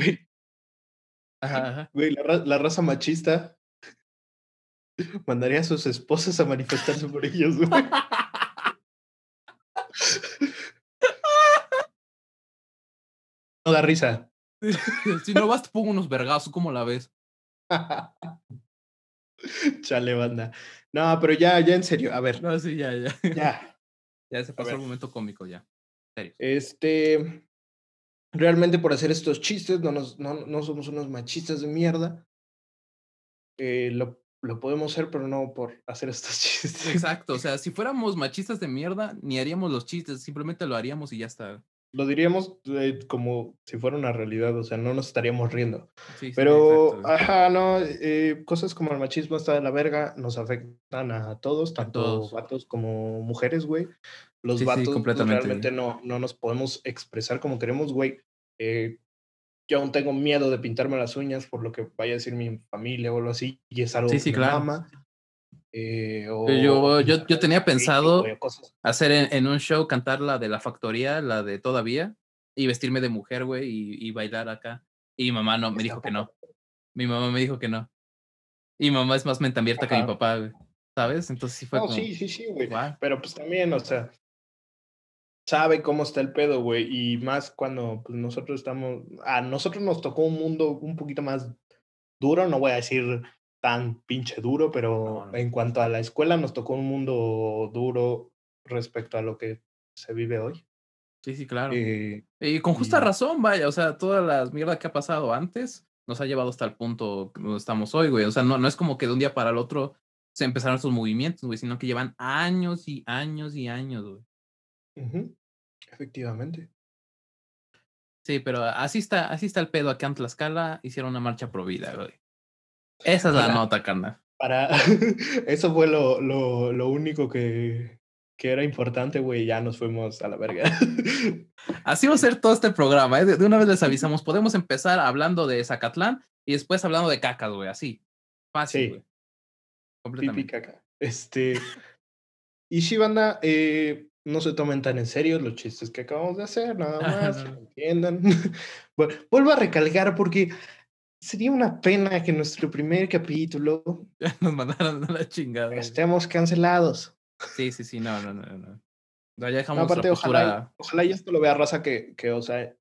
Güey, la, la, raza machista mandaría a sus esposas a manifestarse por ellos, güey. No da risa. si no vas, te pongo unos vergazos, ¿cómo la ves? Chale, banda. No, pero ya, ya en serio, a ver. No, sí, ya, ya. Ya. Ya se pasó el momento cómico, ya. Serio. Este. Realmente por hacer estos chistes, no, nos, no, no somos unos machistas de mierda. Eh, lo, lo podemos hacer, pero no por hacer estos chistes. Exacto, o sea, si fuéramos machistas de mierda, ni haríamos los chistes, simplemente lo haríamos y ya está lo diríamos eh, como si fuera una realidad, o sea, no nos estaríamos riendo. Pero, ajá, no, eh, cosas como el machismo está de la verga, nos afectan a todos, tanto vatos como mujeres, güey. Los vatos pues, realmente no, no nos podemos expresar como queremos, güey. Eh, yo aún tengo miedo de pintarme las uñas por lo que vaya a decir mi familia o algo así, y es algo que me ama. Eh, yo, yo, yo, tenía pensado hacer en, un show cantar la de la factoría, la de todavía, y vestirme de mujer, güey, y, bailar acá. Y mi mamá no, me dijo que no. Mi mamá me dijo que no. Y mi mamá es más mente abierta que mi papá, güey. ¿Sabes? Entonces sí fue. No, sí, sí, sí, güey. Pero pues también, o sea, sabe cómo está el pedo, güey. Y más cuando pues, nosotros estamos. A nosotros nos tocó un mundo un poquito más duro, no voy a decir tan pinche duro, pero en cuanto a la escuela nos tocó un mundo duro respecto a lo que se vive hoy. Sí, sí, claro. Eh, y con justa razón, vaya, o sea, toda la mierda que ha pasado antes nos ha llevado hasta el punto donde estamos hoy, güey. O sea, no, no es como que de un día para el otro se empezaron estos movimientos, güey, sino que llevan años y años y años, güey. Efectivamente. Sí, pero así está, así está el pedo acá en Tlaxcala, hicieron una marcha pro vida, güey. Esa es la nota, carnal. Para, eso fue lo, lo, lo único que, que era importante, güey, ya nos fuimos a la verga. Así va a ser todo este programa, ¿eh? De una vez les avisamos, podemos empezar hablando de Zacatlán y después hablando de cacas, güey, así. Fácil, güey. Completamente. caca. Este. Y si banda, eh, no se tomen tan en serio los chistes que acabamos de hacer, nada más, entiendan. bueno, vuelvo a recalcar porque sería una pena que nuestro primer capítulo nos mandaran a la chingada. Estemos cancelados. Sí, sí, sí, no, no, no. no. Ya dejamos aparte, ojalá, ojalá y esto lo vea raza que, que, o sea,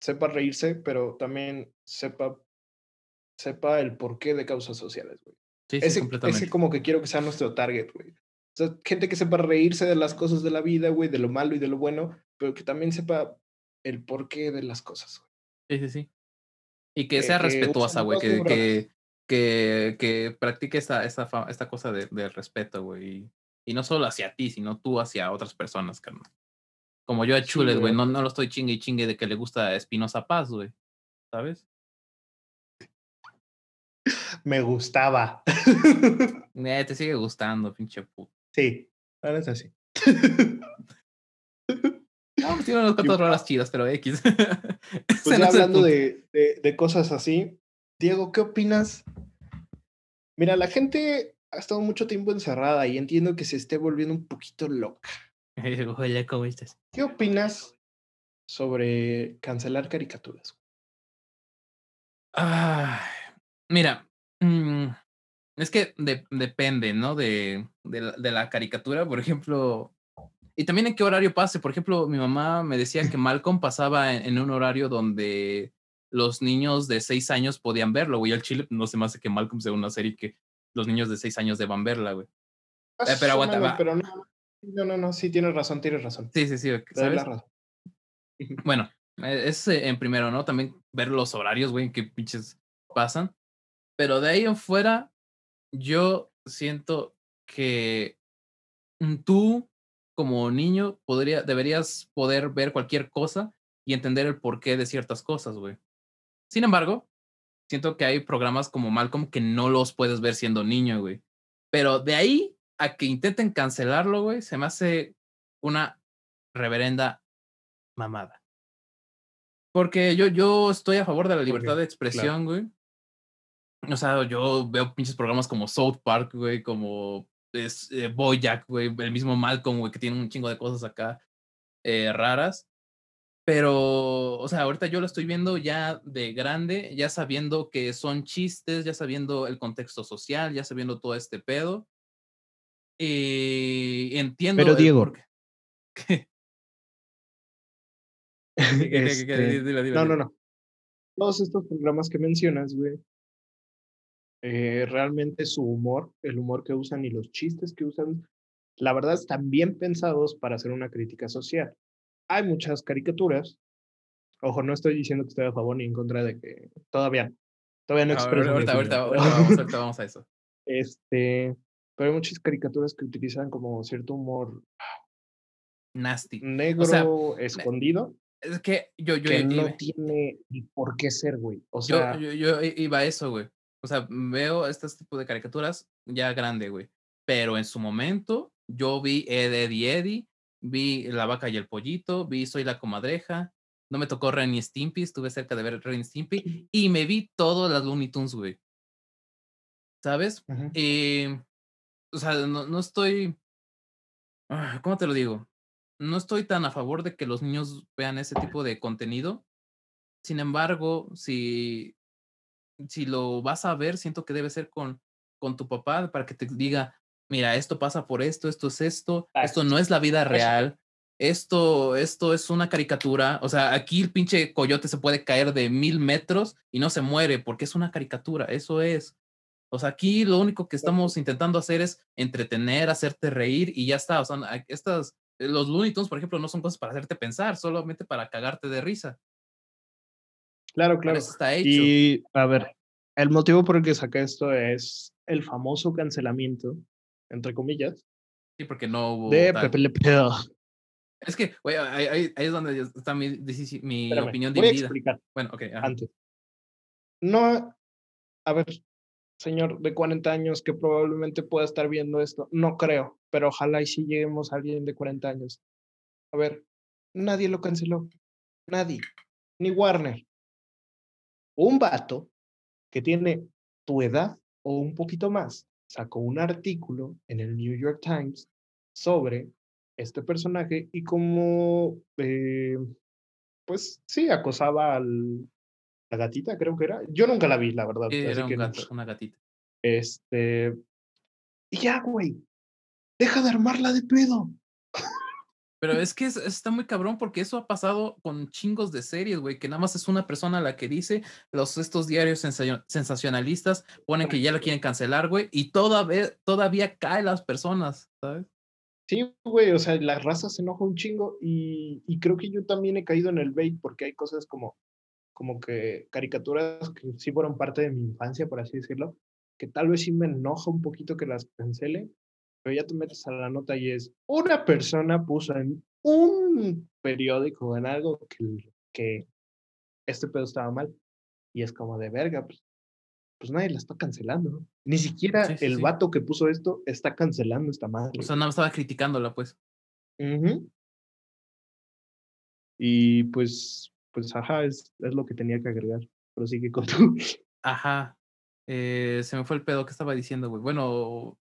sepa reírse, pero también sepa, sepa el porqué de causas sociales, güey. Sí, sí, ese, completamente. Ese como que quiero que sea nuestro target, güey. O sea, gente que sepa reírse de las cosas de la vida, güey, de lo malo y de lo bueno, pero que también sepa el porqué de las cosas, güey. Sí, sí, sí. Y que sea respetuosa, güey, que, que, que, que, practique esta, esta, esta cosa de, del respeto, güey. Y no solo hacia ti, sino tú hacia otras personas, carnal. Como yo a Chules, güey, no, no lo estoy chingue y chingue de que le gusta Espinosa Paz, güey. ¿Sabes? Me gustaba. Eh, te sigue gustando, pinche puto. Sí, ahora es así. No, pues tiene unas cuantas rolas chidas, pero X. Pues ya hablando de, de, de, cosas así, Diego, ¿qué opinas? Mira, la gente ha estado mucho tiempo encerrada y entiendo que se esté volviendo un poquito loca. Hola, ¿cómo estás? ¿Qué opinas sobre cancelar caricaturas? Ah, mira, mm, es que depende, ¿no? De, de, la, caricatura, por ejemplo, y también en qué horario pase. Por ejemplo, mi mamá me decía que Malcolm pasaba en, un horario donde los niños de seis años podían verlo, güey. Al chile no se me hace que Malcolm sea una serie que los niños de seis años deban verla, güey. Eh, pero aguanta, Pero no, no, no, no, sí, tienes razón, tienes razón. Sí, sí, sí. ¿sabes? Razón. Bueno, e, es eh, en primero, ¿no? También ver los horarios, güey, en qué pinches pasan. Pero de ahí en fuera, yo siento que tú, como niño, podría, deberías poder ver cualquier cosa y entender el porqué de ciertas cosas, güey. Sin embargo, siento que hay programas como Malcolm que no los puedes ver siendo niño, güey. Pero de ahí a que intenten cancelarlo, güey, se me hace una reverenda mamada. Porque yo, yo estoy a favor de la libertad de expresión, güey. O sea, yo veo pinches programas como South Park, güey, como es, eh, Boyack, güey, el mismo Malcolm, güey, que tiene un chingo de cosas acá eh, raras. Pero, o sea, ahorita yo lo estoy viendo ya de grande, ya sabiendo que son chistes, ya sabiendo el contexto social, ya sabiendo todo este pedo. Y entiendo. Pero Diego. No, no, no. Todos estos programas que mencionas, güey, eh, realmente su humor, el humor que usan y los chistes que usan, la verdad están bien pensados para hacer una crítica social hay muchas caricaturas. Ojo, no estoy diciendo que estoy a favor ni en contra de que todavía, todavía no expreso. Ahorita, ahorita, ahorita, vamos, a eso. Este, pero hay muchas caricaturas que utilizan como cierto humor nasty, negro, escondido. Es que yo, yo que no tiene ni por qué ser, güey. O sea, yo, yo, iba a eso, güey. O sea, veo este tipo de caricaturas ya grande, güey. Pero en su momento, yo vi Eddie Eddie, vi La vaca y el pollito, vi Soy la comadreja, no me tocó Ren y Stimpy, estuve cerca de ver Ren y Stimpy y me vi todas las Looney Tunes, güey. ¿Sabes? y o sea, no, no estoy, ah, ¿cómo te lo digo? No estoy tan a favor de que los niños vean ese tipo de contenido. Sin embargo, si, si lo vas a ver, siento que debe ser con, con tu papá para que te diga, mira, esto pasa por esto, esto es esto, esto no es la vida real, esto, esto es una caricatura. O sea, aquí el pinche coyote se puede caer de mil metros y no se muere porque es una caricatura, eso es. O sea, aquí lo único que estamos intentando hacer es entretener, hacerte reír y ya está. O sea, estas, los Looney Tunes, por ejemplo, no son cosas para hacerte pensar, solamente para cagarte de risa. Claro, claro. está hecho. Y a ver, el motivo por el que saqué esto es el famoso cancelamiento, entre comillas. Sí, porque no hubo. De Pepe Le Pedo. Es que, güey, ahí, es donde está mi, mi opinión dividida. Bueno, ok. Antes. No, a ver, señor de 40 años que probablemente pueda estar viendo esto, no creo, pero ojalá y si lleguemos a alguien de 40 años. A ver, nadie lo canceló. Nadie. Ni Warner. Un vato que tiene tu edad o un poquito más sacó un artículo en el New York Times sobre este personaje y cómo, eh, pues sí, acosaba al, la gatita, creo que era. Yo nunca la vi, la verdad. era un una gatita. Este. Y ya, güey. Deja de armarla de pedo. Pero es que está muy cabrón porque eso ha pasado con chingos de series, güey, que nada más es una persona la que dice, los estos diarios sensacionalistas ponen que ya la quieren cancelar, güey, y todavía, todavía caen las personas, ¿sabes? Sí, güey, o sea, la raza se enoja un chingo y, y, creo que yo también he caído en el bait porque hay cosas como, como que caricaturas que sí fueron parte de mi infancia, por así decirlo, que tal vez sí me enoja un poquito que las cancele, pero ya te metes a la nota y es, una persona puso en un periódico, en algo que, que este pedo estaba mal, y es como de verga, pues pues nadie la está cancelando. Ni siquiera el vato que puso esto está cancelando esta madre. O sea, no estaba criticándola, pues. Y pues, pues, ajá, es, es lo que tenía que agregar. Pero sigue con tú. Ajá. Eh, se me fue el pedo que estaba diciendo, güey. Bueno,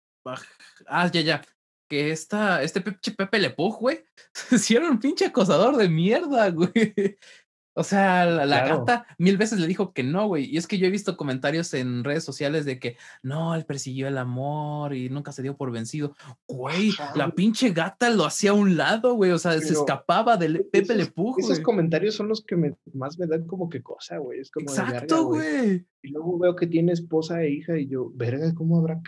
ah, ya, ya. Que esta, este Pepe, Pepe Le güey, si era un pinche acosador de mierda, güey. O sea, la, gata mil veces le dijo que no, güey. Y es que yo he visto comentarios en redes sociales de que no, él persiguió el amor y nunca se dio por vencido. Güey, la pinche gata lo hacía a un lado, güey. O sea, se escapaba del e, Pepe Le Pug. Esos comentarios son los que me, más me dan como que cosa, güey. Es como Exacto, güey. Y luego veo que tiene esposa e hija y yo, verga, ¿cómo habrá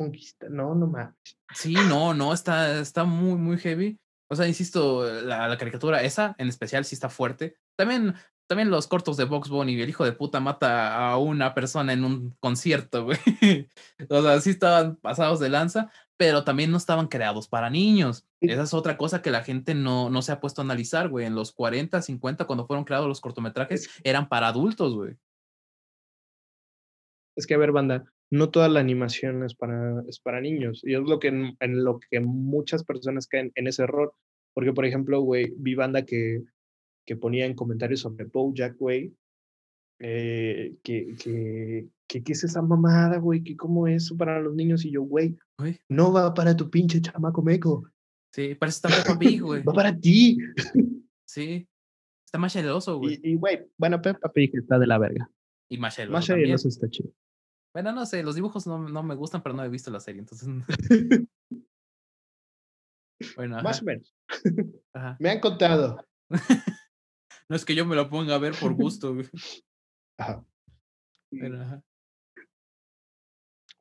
conquista? No, no más. Sí, no, no, está, está muy, muy heavy. O sea, insisto, la, la, caricatura esa en especial sí está fuerte. También, también los cortos de Box Bunny, el hijo de puta mata a una persona en un concierto, güey. o sea, sí estaban pasados de lanza, pero también no estaban creados para niños. Esa es otra cosa que la gente no, no se ha puesto a analizar, güey. En los 40, 50, cuando fueron creados los cortometrajes, eran para adultos, güey. Es que, a ver, banda, no toda la animación es para, es para niños. Y es lo que en, en lo que muchas personas caen en ese error. Porque, por ejemplo, güey, vi banda que que ponía en comentarios sobre Bojack, güey, eh, que, que, que, ¿qué es esa mamada, güey? ¿Qué cómo es eso para los niños? Y yo, güey, no va para tu pinche chamaco meco. Sí, parece estar Peppa Pig, güey. va para ti. sí, está más celoso, güey. Y, güey, bueno, Peppa Pig está de la verga. Y más celoso Más está chido. Bueno, no sé, los dibujos no, no, me gustan, pero no he visto la serie, entonces... bueno, Más o menos. Me han contado. No es que yo me lo ponga a ver por gusto, Ajá. Pero, ajá.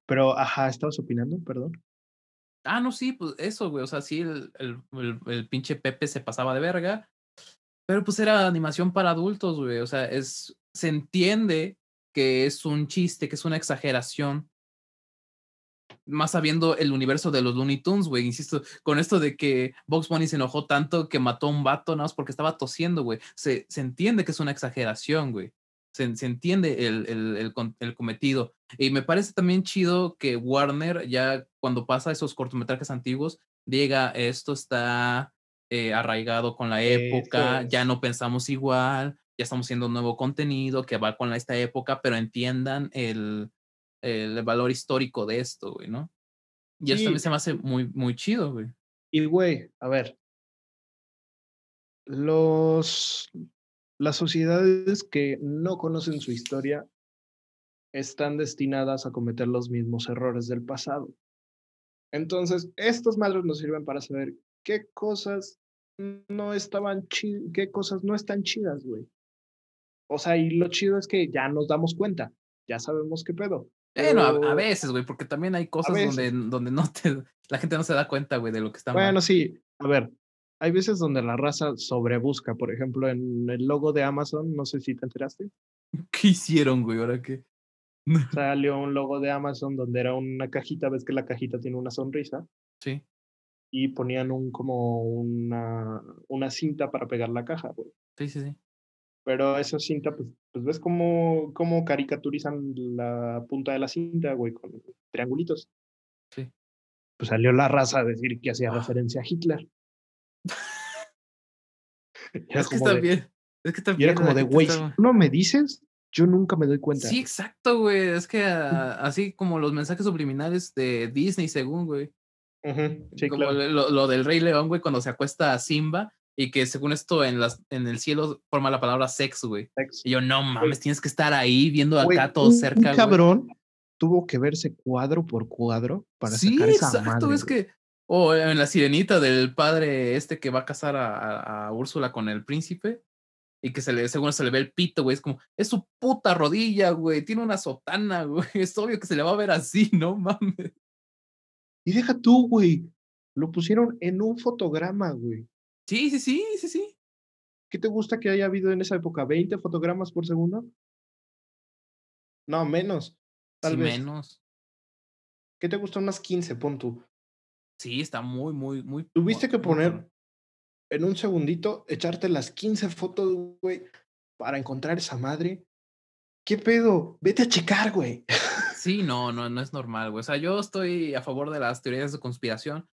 Pero, ajá, ¿estabas opinando? Perdón. Ah, no, sí, pues eso, güey. O sea, sí, el, el, el, pinche Pepe se pasaba de verga. Pero pues era animación para adultos, güey. O sea, es. Se entiende que es un chiste, que es una exageración más sabiendo el universo de los Looney Tunes, güey. Insisto, con esto de que Box Bunny se enojó tanto que mató a un vato nada más porque estaba tosiendo, güey. Se, se entiende que es una exageración, güey. Se, se, entiende el, el, el, cometido. Y me parece también chido que Warner, ya cuando pasa esos cortometrajes antiguos, diga, esto está eh, arraigado con la época, ya no pensamos igual, ya estamos haciendo nuevo contenido que va con esta época, pero entiendan el, el valor histórico de esto, güey, ¿no? Y eso también se me hace muy, muy chido, güey. Y, güey, a ver. Los. Las sociedades que no conocen su historia están destinadas a cometer los mismos errores del pasado. Entonces, estos madres nos sirven para saber qué cosas no estaban qué cosas no están chidas, güey. O sea, y lo chido es que ya nos damos cuenta, ya sabemos qué pedo. Bueno, a, veces, güey, porque también hay cosas donde, donde no te, la gente no se da cuenta, güey, de lo que está Bueno, sí, a ver, hay veces donde la raza sobrebusca, por ejemplo, en el logo de Amazon, no sé si te enteraste. ¿Qué hicieron, güey? ¿Ahora qué? Salió un logo de Amazon donde era una cajita, ves que la cajita tiene una sonrisa. Sí. Y ponían un como una, una cinta para pegar la caja, güey. Sí, sí, sí. Pero esa cinta, pues, pues ves cómo, cómo caricaturizan la punta de la cinta, güey, con triangulitos. Sí. Pues salió la raza a decir que hacía ah. referencia a Hitler. es que está bien. Es que está era como de, güey, no me dices, yo nunca me doy cuenta. Sí, exacto, güey. Es que así como los mensajes subliminales de Disney, según, güey. sí, como lo, del Rey León, güey, cuando se acuesta a Simba y que según esto en, las, en el cielo forma la palabra sex, güey. Y yo, no mames, tienes que estar ahí viendo acá todo cerca, un cabrón tuvo que verse cuadro por cuadro para sí, sacar esa exacto, es que o en la sirenita del padre este que va a casar a, a Úrsula con el príncipe y que se le, según se le ve el pito, güey, es como, es su puta rodilla, güey, tiene una sotana, güey, es obvio que se le va a ver así, no mames. Y deja tú, güey, lo pusieron en un fotograma, güey. Sí, sí, sí, sí, sí. ¿Qué te gusta que haya habido en esa época? ¿20 fotogramas por segundo? No, menos. Tal vez. menos. ¿Qué te gusta? Unas 15, pon tú. Sí, está muy, muy, muy. Tuviste que poner en un segundito, echarte las 15 fotos, güey, para encontrar esa madre. ¿Qué pedo? Vete a checar, güey. Sí, no, no, no es normal, güey. O sea, yo estoy a favor de las teorías de conspiración,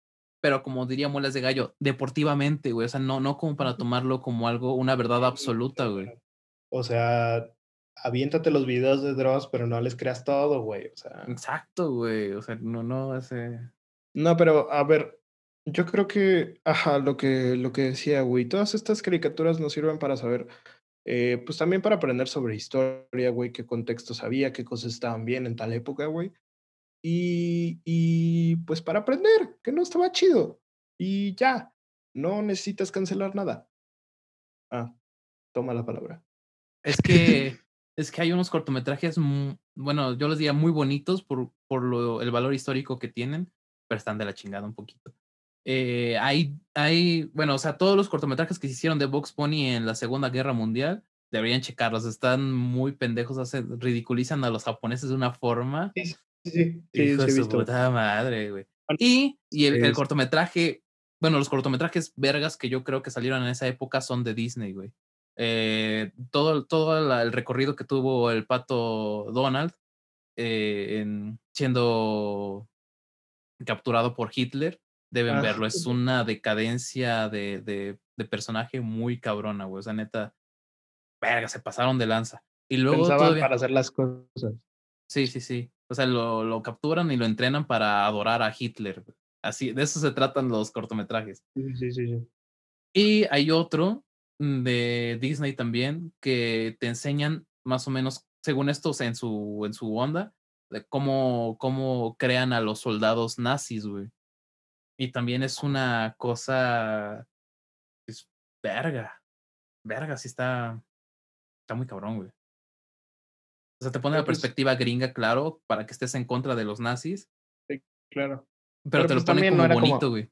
pero como diría Muelas de Gallo, deportivamente, güey. O sea, no, no como para tomarlo como algo, una verdad absoluta, güey. O sea, aviéntate los videos de Dross, pero no les creas todo, güey. O sea. Exacto, güey. O sea, no, no, hace. No, pero a ver, yo creo que, ajá, lo que, lo que decía, güey, todas estas caricaturas nos sirven para saber, eh, pues también para aprender sobre historia, güey, qué contextos había, qué cosas estaban bien en tal época, güey. Y, y pues para aprender, que no estaba chido. Y ya, no necesitas cancelar nada. Ah, toma la palabra. Es que, es que hay unos cortometrajes, bueno, yo les diría muy bonitos por, por lo, el valor histórico que tienen, pero están de la chingada un poquito. Eh, hay, hay, bueno, o sea, todos los cortometrajes que se hicieron de Box Pony en la Segunda Guerra Mundial, deberían checarlos, están muy pendejos, hacen, ridiculizan a los japoneses de una forma. Sí, sí, sí. Hijo su puta madre, güey. Y, y el, el, cortometraje, bueno, los cortometrajes vergas que yo creo que salieron en esa época son de Disney, güey. Eh, todo todo el recorrido que tuvo el pato Donald eh, en, siendo capturado por Hitler deben verlo. Es una decadencia de, de, de personaje muy cabrona, güey. O sea, neta, verga, se pasaron de lanza. Y luego. Pensaban para hacer las cosas. Sí, sí, sí. O sea, lo, lo capturan y lo entrenan para adorar a Hitler. Así, de eso se tratan los cortometrajes. Sí, sí, sí. sí. Y hay otro de Disney también que te enseñan más o menos, según estos, en su, en su onda, de cómo, cómo crean a los soldados nazis, güey. Y también es una cosa. Es verga. Verga, sí está. Está muy cabrón, güey. O sea, te pone la pues perspectiva gringa, claro, para que estés en contra de los nazis. Sí, claro. Pero, te lo pues pone como bonito, güey.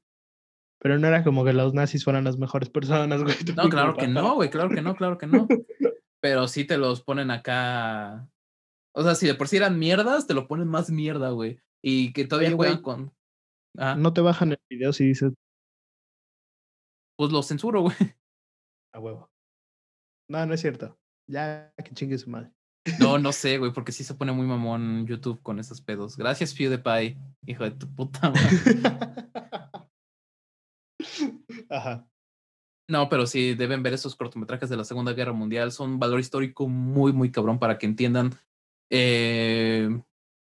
Pero no era como que los nazis fueran las mejores personas, güey. No, claro que no, güey, claro que no, claro que no. Pero sí te los ponen acá. O sea, si de por sí eran mierdas, te lo ponen más mierda, güey. Y que todavía juegan con, Ah. No te bajan el video si dices. Pues lo censuro, güey. A huevo. No, no es cierto. Ya que chingue su madre. No, no sé, güey, porque sí se pone muy mamón YouTube con esos pedos. Gracias, PewDiePie, hijo de tu puta madre. Ajá. No, pero sí, deben ver esos cortometrajes de la Segunda Guerra Mundial. Son valor histórico muy, muy cabrón para que entiendan eh,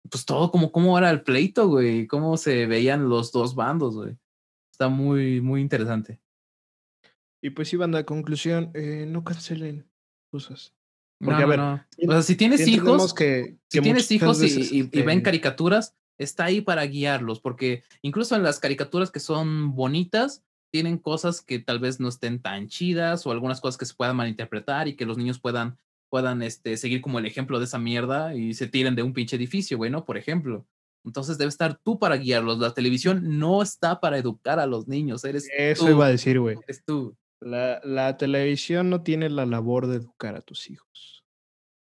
pues todo como cómo era el pleito, güey, cómo se veían los dos bandos, güey. Está muy, muy interesante. Y pues sí, banda, conclusión, eh, no cancelen cosas. Porque, a ver, O sea, si tienes hijos, que, si tienes hijos y, ven caricaturas, está ahí para guiarlos, porque incluso en las caricaturas que son bonitas, tienen cosas que tal vez no estén tan chidas o algunas cosas que se puedan malinterpretar y que los niños puedan, puedan este, seguir como el ejemplo de esa mierda y se tiren de un pinche edificio, güey, ¿no? Por ejemplo. Entonces debe estar tú para guiarlos. La televisión no está para educar a los niños. Eres Eso iba a decir, güey. Eres tú. La, la televisión no tiene la labor de educar a tus hijos.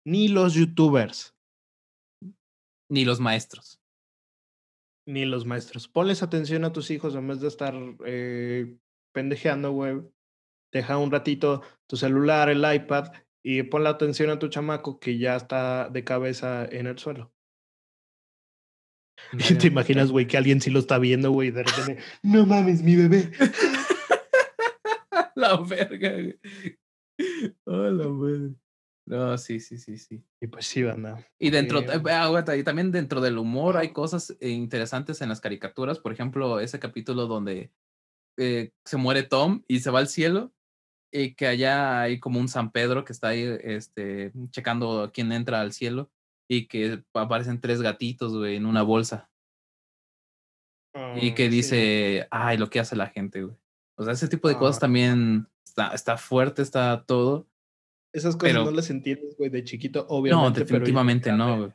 Ni los youtubers. Ni los maestros. Ni los maestros. Ponles atención a tus hijos en vez de estar eh, pendejeando, güey. Deja un ratito tu celular, el iPad y ponle atención a tu chamaco que ya está de cabeza en el suelo. Y te imaginas, güey, que alguien sí lo está viendo, güey, de repente, no mames, mi bebé. La verga, güey. Hola, güey. No, sí, sí, sí, sí. Y pues sí, banda. Y dentro, eh, eh, y también dentro del humor hay cosas eh, interesantes en las caricaturas. Por ejemplo, ese capítulo donde se muere Tom y se va al cielo. Y que allá hay como un San Pedro que está ahí este, checando quién entra al cielo. Y que aparecen tres gatitos, güey, en una bolsa. y que dice, ay, lo que hace la gente, güey. O sea, ese tipo de cosas ah. también está, está fuerte, está todo. Esas cosas no las entiendes, güey, de chiquito, obviamente. No, definitivamente no,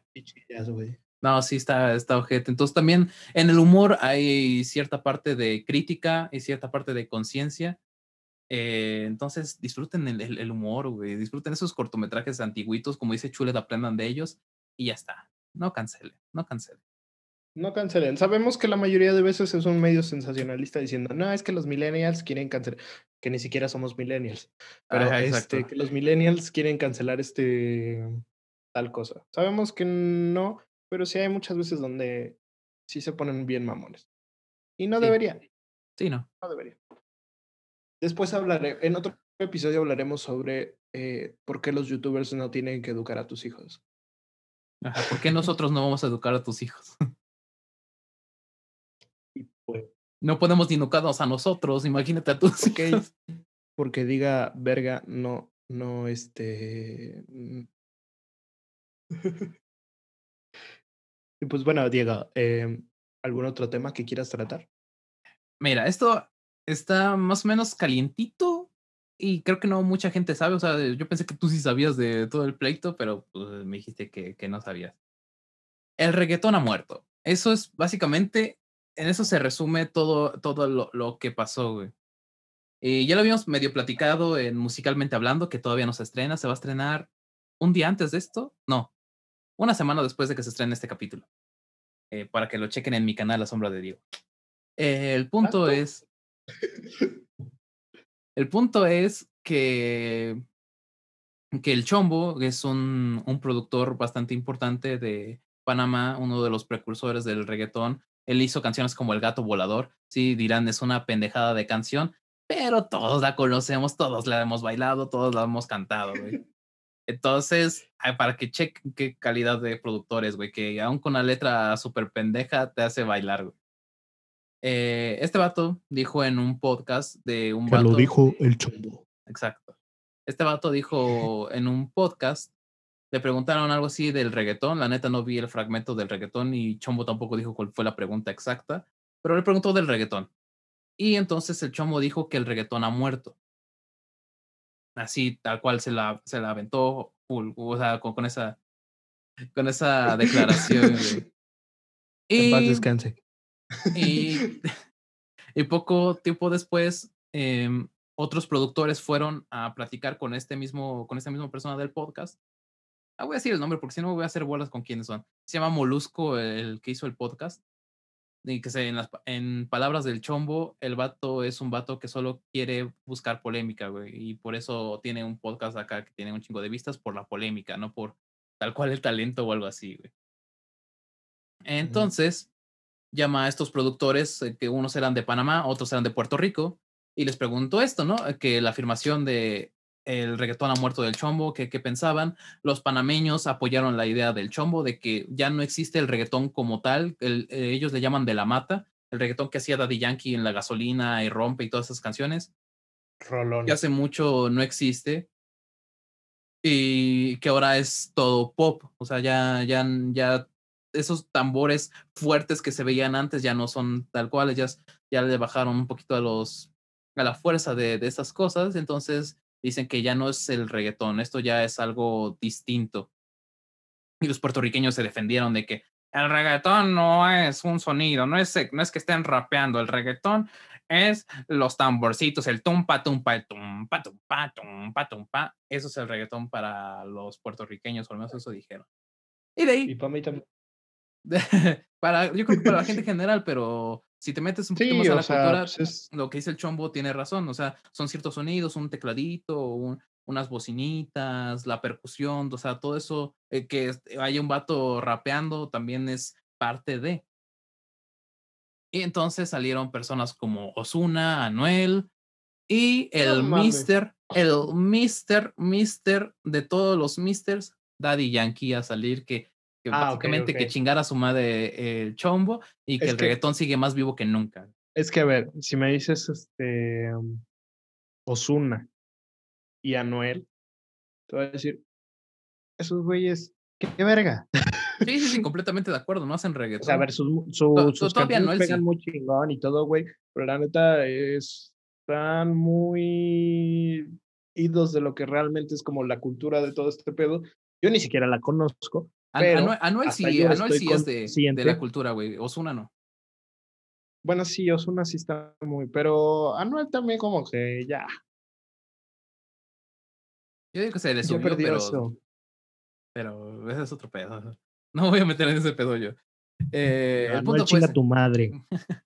güey. No, sí está, está ojete. Entonces también en el humor hay cierta parte de crítica y cierta parte de conciencia. Eh, entonces disfruten el, el, humor, güey. Disfruten esos cortometrajes antiguitos, como dice Chule, aprendan de ellos y ya está. No cancelen, no cancelen. No cancelen. Sabemos que la mayoría de veces es un medio sensacionalista diciendo, no, es que los millennials quieren cancelar, que ni siquiera somos millennials, pero este, que los millennials quieren cancelar este tal cosa. Sabemos que no, pero sí hay muchas veces donde sí se ponen bien mamones. Y no debería. Sí, no. No debería. Después hablaré, en otro episodio hablaremos sobre eh, por qué los youtubers no tienen que educar a tus hijos. ¿Por qué nosotros no vamos a educar a tus hijos? Pues no podemos ni a nosotros, imagínate a tus okay. Porque diga verga, no, no, este. Mm. y pues bueno, Diego, em, ¿algún otro tema que quieras tratar? Mira, esto está más o menos calientito y creo que no mucha gente sabe. O sea, yo pensé que tú sí sabías de todo el pleito, pero pues, me dijiste que, que no sabías. El reggaetón ha muerto. Eso es básicamente en eso se resume todo, todo lo, lo que pasó, güey. Y ya lo habíamos medio platicado en Musicalmente Hablando, que todavía no se estrena. Se va a estrenar un día antes de esto. No, una semana después de que se estrene este capítulo. Eh, para que lo chequen en mi canal La Sombra de Diego. Eh, el punto es. El punto es que. Que el Chombo es un, un productor bastante importante de Panamá, uno de los precursores del reggaetón, él hizo canciones como El gato volador. Sí, dirán, es una pendejada de canción, pero todos la conocemos, todos la hemos bailado, todos la hemos cantado, güey. Entonces, para que chequen qué calidad de productores, güey, que aún con una letra súper pendeja te hace bailar, güey. Eh, este vato dijo en un podcast de un vato. lo dijo el chombo. Exacto. Este vato dijo en un podcast le preguntaron algo así del reggaetón. La neta no vi el fragmento del reggaetón y Chombo tampoco dijo cuál fue la pregunta exacta, pero le preguntó del reggaetón. Y entonces el Chombo dijo que el reggaetón ha muerto. Así, tal cual se la, se la aventó, o sea, con, esa, con esa declaración. y, paz descanse. Y, y poco tiempo después, em, otros productores fueron a platicar con este mismo, con esta misma persona del podcast Ah, voy a decir el nombre porque si no voy a hacer bolas con quiénes son. Se llama Molusco, el que hizo el podcast. Y que se, en, las, en palabras del chombo, el vato es un vato que solo quiere buscar polémica, güey. Y por eso tiene un podcast acá que tiene un chingo de vistas por la polémica, no por tal cual el talento o algo así, güey. Entonces, llama a estos productores, eh, que unos eran de Panamá, otros eran de Puerto Rico, y les preguntó esto, ¿no? Que la afirmación de el reggaetón ha muerto del chombo, ¿qué, pensaban? Los panameños apoyaron la idea del chombo, de que ya no existe el reggaetón como tal, eh, ellos le llaman de la mata, el reggaetón que hacía Daddy Yankee en La Gasolina y Rompe y todas esas canciones. Rolón. Que hace mucho no existe. Y que ahora es todo pop. O sea, ya, ya, ya esos tambores fuertes que se veían antes ya no son tal cuales, ya, ya le bajaron un poquito a los a la fuerza de, de estas cosas. Entonces dicen que ya no es el reggaetón, esto ya es algo distinto. Y los puertorriqueños se defendieron de que el reggaetón no es un sonido, no es, no es que estén rapeando, el reggaetón es los tamborcitos, el tumpa, tumpa, el tumpa, tumpa, tumpa, tumpa. Eso es el reggaetón para los puertorriqueños, o al menos eso dijeron. Y de ahí. Y para mí también. para, yo creo que para la gente general, pero si te metes un poquito más a la cultura, pues, lo que dice el chombo tiene razón. O sea, son ciertos sonidos, un tecladito, unas bocinitas, la percusión, o sea, todo eso, eh, que haya un vato rapeando también es parte de. Y entonces salieron personas como Osuna, Anuel y el Mister, el Mister, Mister de todos los Misters, Daddy Yankee a salir que, que ah, básicamente que chingara a su madre el chombo y que el reggaetón sigue más vivo que nunca. Es que a ver, si me dices este Osuna y Anuel, te voy a decir, esos güeyes, qué verga. Sí, sí, sí, completamente de acuerdo, no hacen reggaetón. O sea, a ver, sus, su, sus canciones pegan muy chingón y todo, güey, pero la neta están muy idos de lo que realmente es como la cultura de todo este pedo. Yo ni siquiera la conozco. Pero Anuel, sí, Anuel sí es de, de la cultura, güey. Osuna no. Bueno, sí, Osuna sí está muy, pero Anuel también como que ya. Yo digo que se le subió, pero, eso. pero ese es otro pedo. No voy a meter en ese pedo yo. Eh, el punto fue tu madre.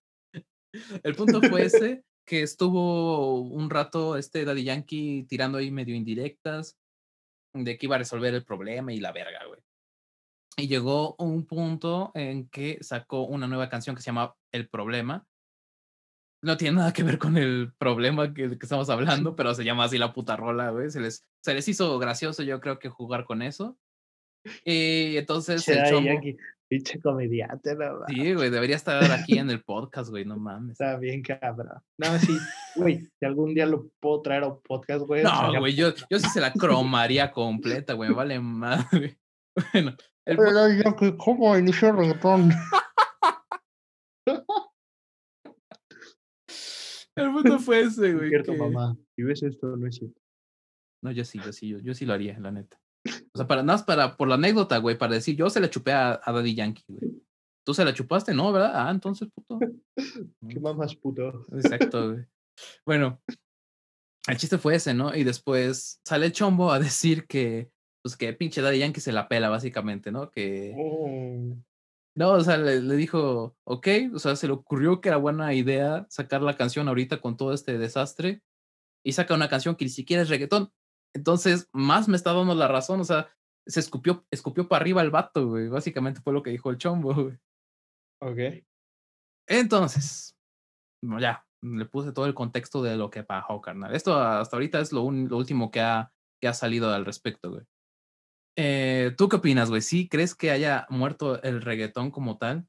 el punto fue ese, que estuvo un rato este Daddy Yankee tirando ahí medio indirectas de que iba a resolver el problema y la verga, güey. Y llegó un punto en que sacó una nueva canción que se llama El Problema. No tiene nada que ver con el problema que, que estamos hablando, pero se llama así la puta rola, güey. Se les, se les hizo gracioso, yo creo que jugar con eso. Y entonces el chombo... pinche comediante, ¿no? Sí, güey, debería estar aquí en el podcast, güey, no mames. Está bien, cabrón. No, sí, güey, si algún día lo puedo traer a un podcast, güey. No, güey, yo, yo sí se la cromaría completa, güey, vale madre. Bueno. El... Pero, ¿Cómo inició el reggaetón? el mundo fue ese, güey. Es cierto, mamá. Si ves esto, no es cierto. No, yo sí, yo sí, yo, yo sí lo haría, la neta. O sea, para nada más para, por la anécdota, güey, para decir, yo se la chupé a, Daddy Yankee, güey. Tú se la chupaste, ¿no? ¿Verdad? Ah, entonces, puto. Qué más puto. Exacto, güey. Bueno, el chiste fue ese, ¿no? Y después sale el chombo a decir que, pues que pinche Daddy Yankee se la pela, básicamente, ¿no? Que. Oh. No, o sea, le, le, dijo, ok, o sea, se le ocurrió que era buena idea sacar la canción ahorita con todo este desastre y saca una canción que ni siquiera es reggaetón. Entonces, más me está dando la razón, o sea, se escupió, escupió para arriba el vato, güey. Básicamente fue lo que dijo el chombo, güey. Ok. Entonces, ya, le puse todo el contexto de lo que pasó, carnal. Esto hasta ahorita es lo, lo último que ha, que ha salido al respecto, güey. Eh, ¿Tú qué opinas, güey? ¿Sí crees que haya muerto el reggaetón como tal?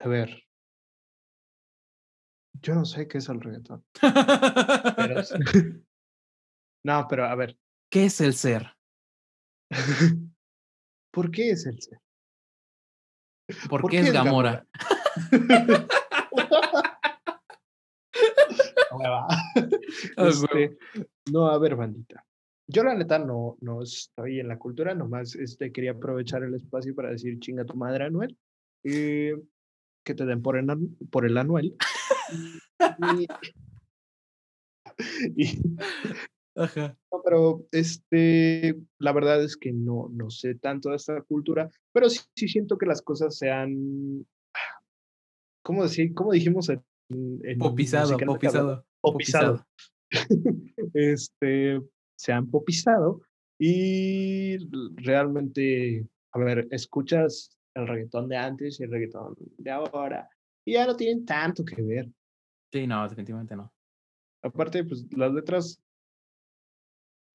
A ver. Yo no sé qué es el reggaetón. pero, No, pero a ver. ¿Qué es el ser? ¿Por qué es el ser? ¿Por, qué, es Gamora? Este, no, a ver, bandita. Yo la neta no, no estoy en la cultura, nomás este, quería aprovechar el espacio para decir chinga tu madre Anuel. y que te den por el, por el Anuel. y, Ajá. No, pero este, la verdad es que no, no sé tanto de esta cultura, pero sí, sí siento que las cosas sean, ¿cómo decir? ¿Cómo dijimos en, popizado, popizado, popizado. este, se han popizado y realmente, a ver, escuchas el reggaetón de antes y el reggaetón de ahora y ya no tienen tanto que ver. Sí, no, definitivamente no. Aparte, pues las letras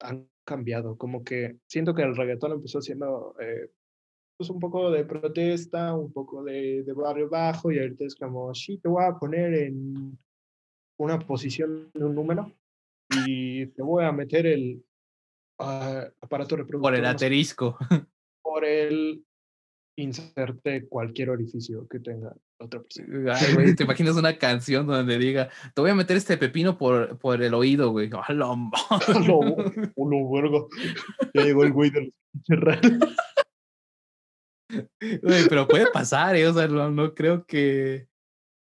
han cambiado. Como que siento que el reggaetón empezó siendo eh, pues un poco de protesta, un poco de, de, barrio bajo y ahorita es como, sí, te voy a poner en una posición de un número y te voy a meter el uh, aparato reproductor. Por el asterisco. Por el inserte cualquier orificio que tenga otra persona. Ay, güey, te imaginas una canción donde diga, te voy a meter este pepino por, por el oído, güey. ¡A lo, lo vergo. Ya llegó el güey de los Güey, pero puede pasar, ¿eh? O sea, no, no creo que,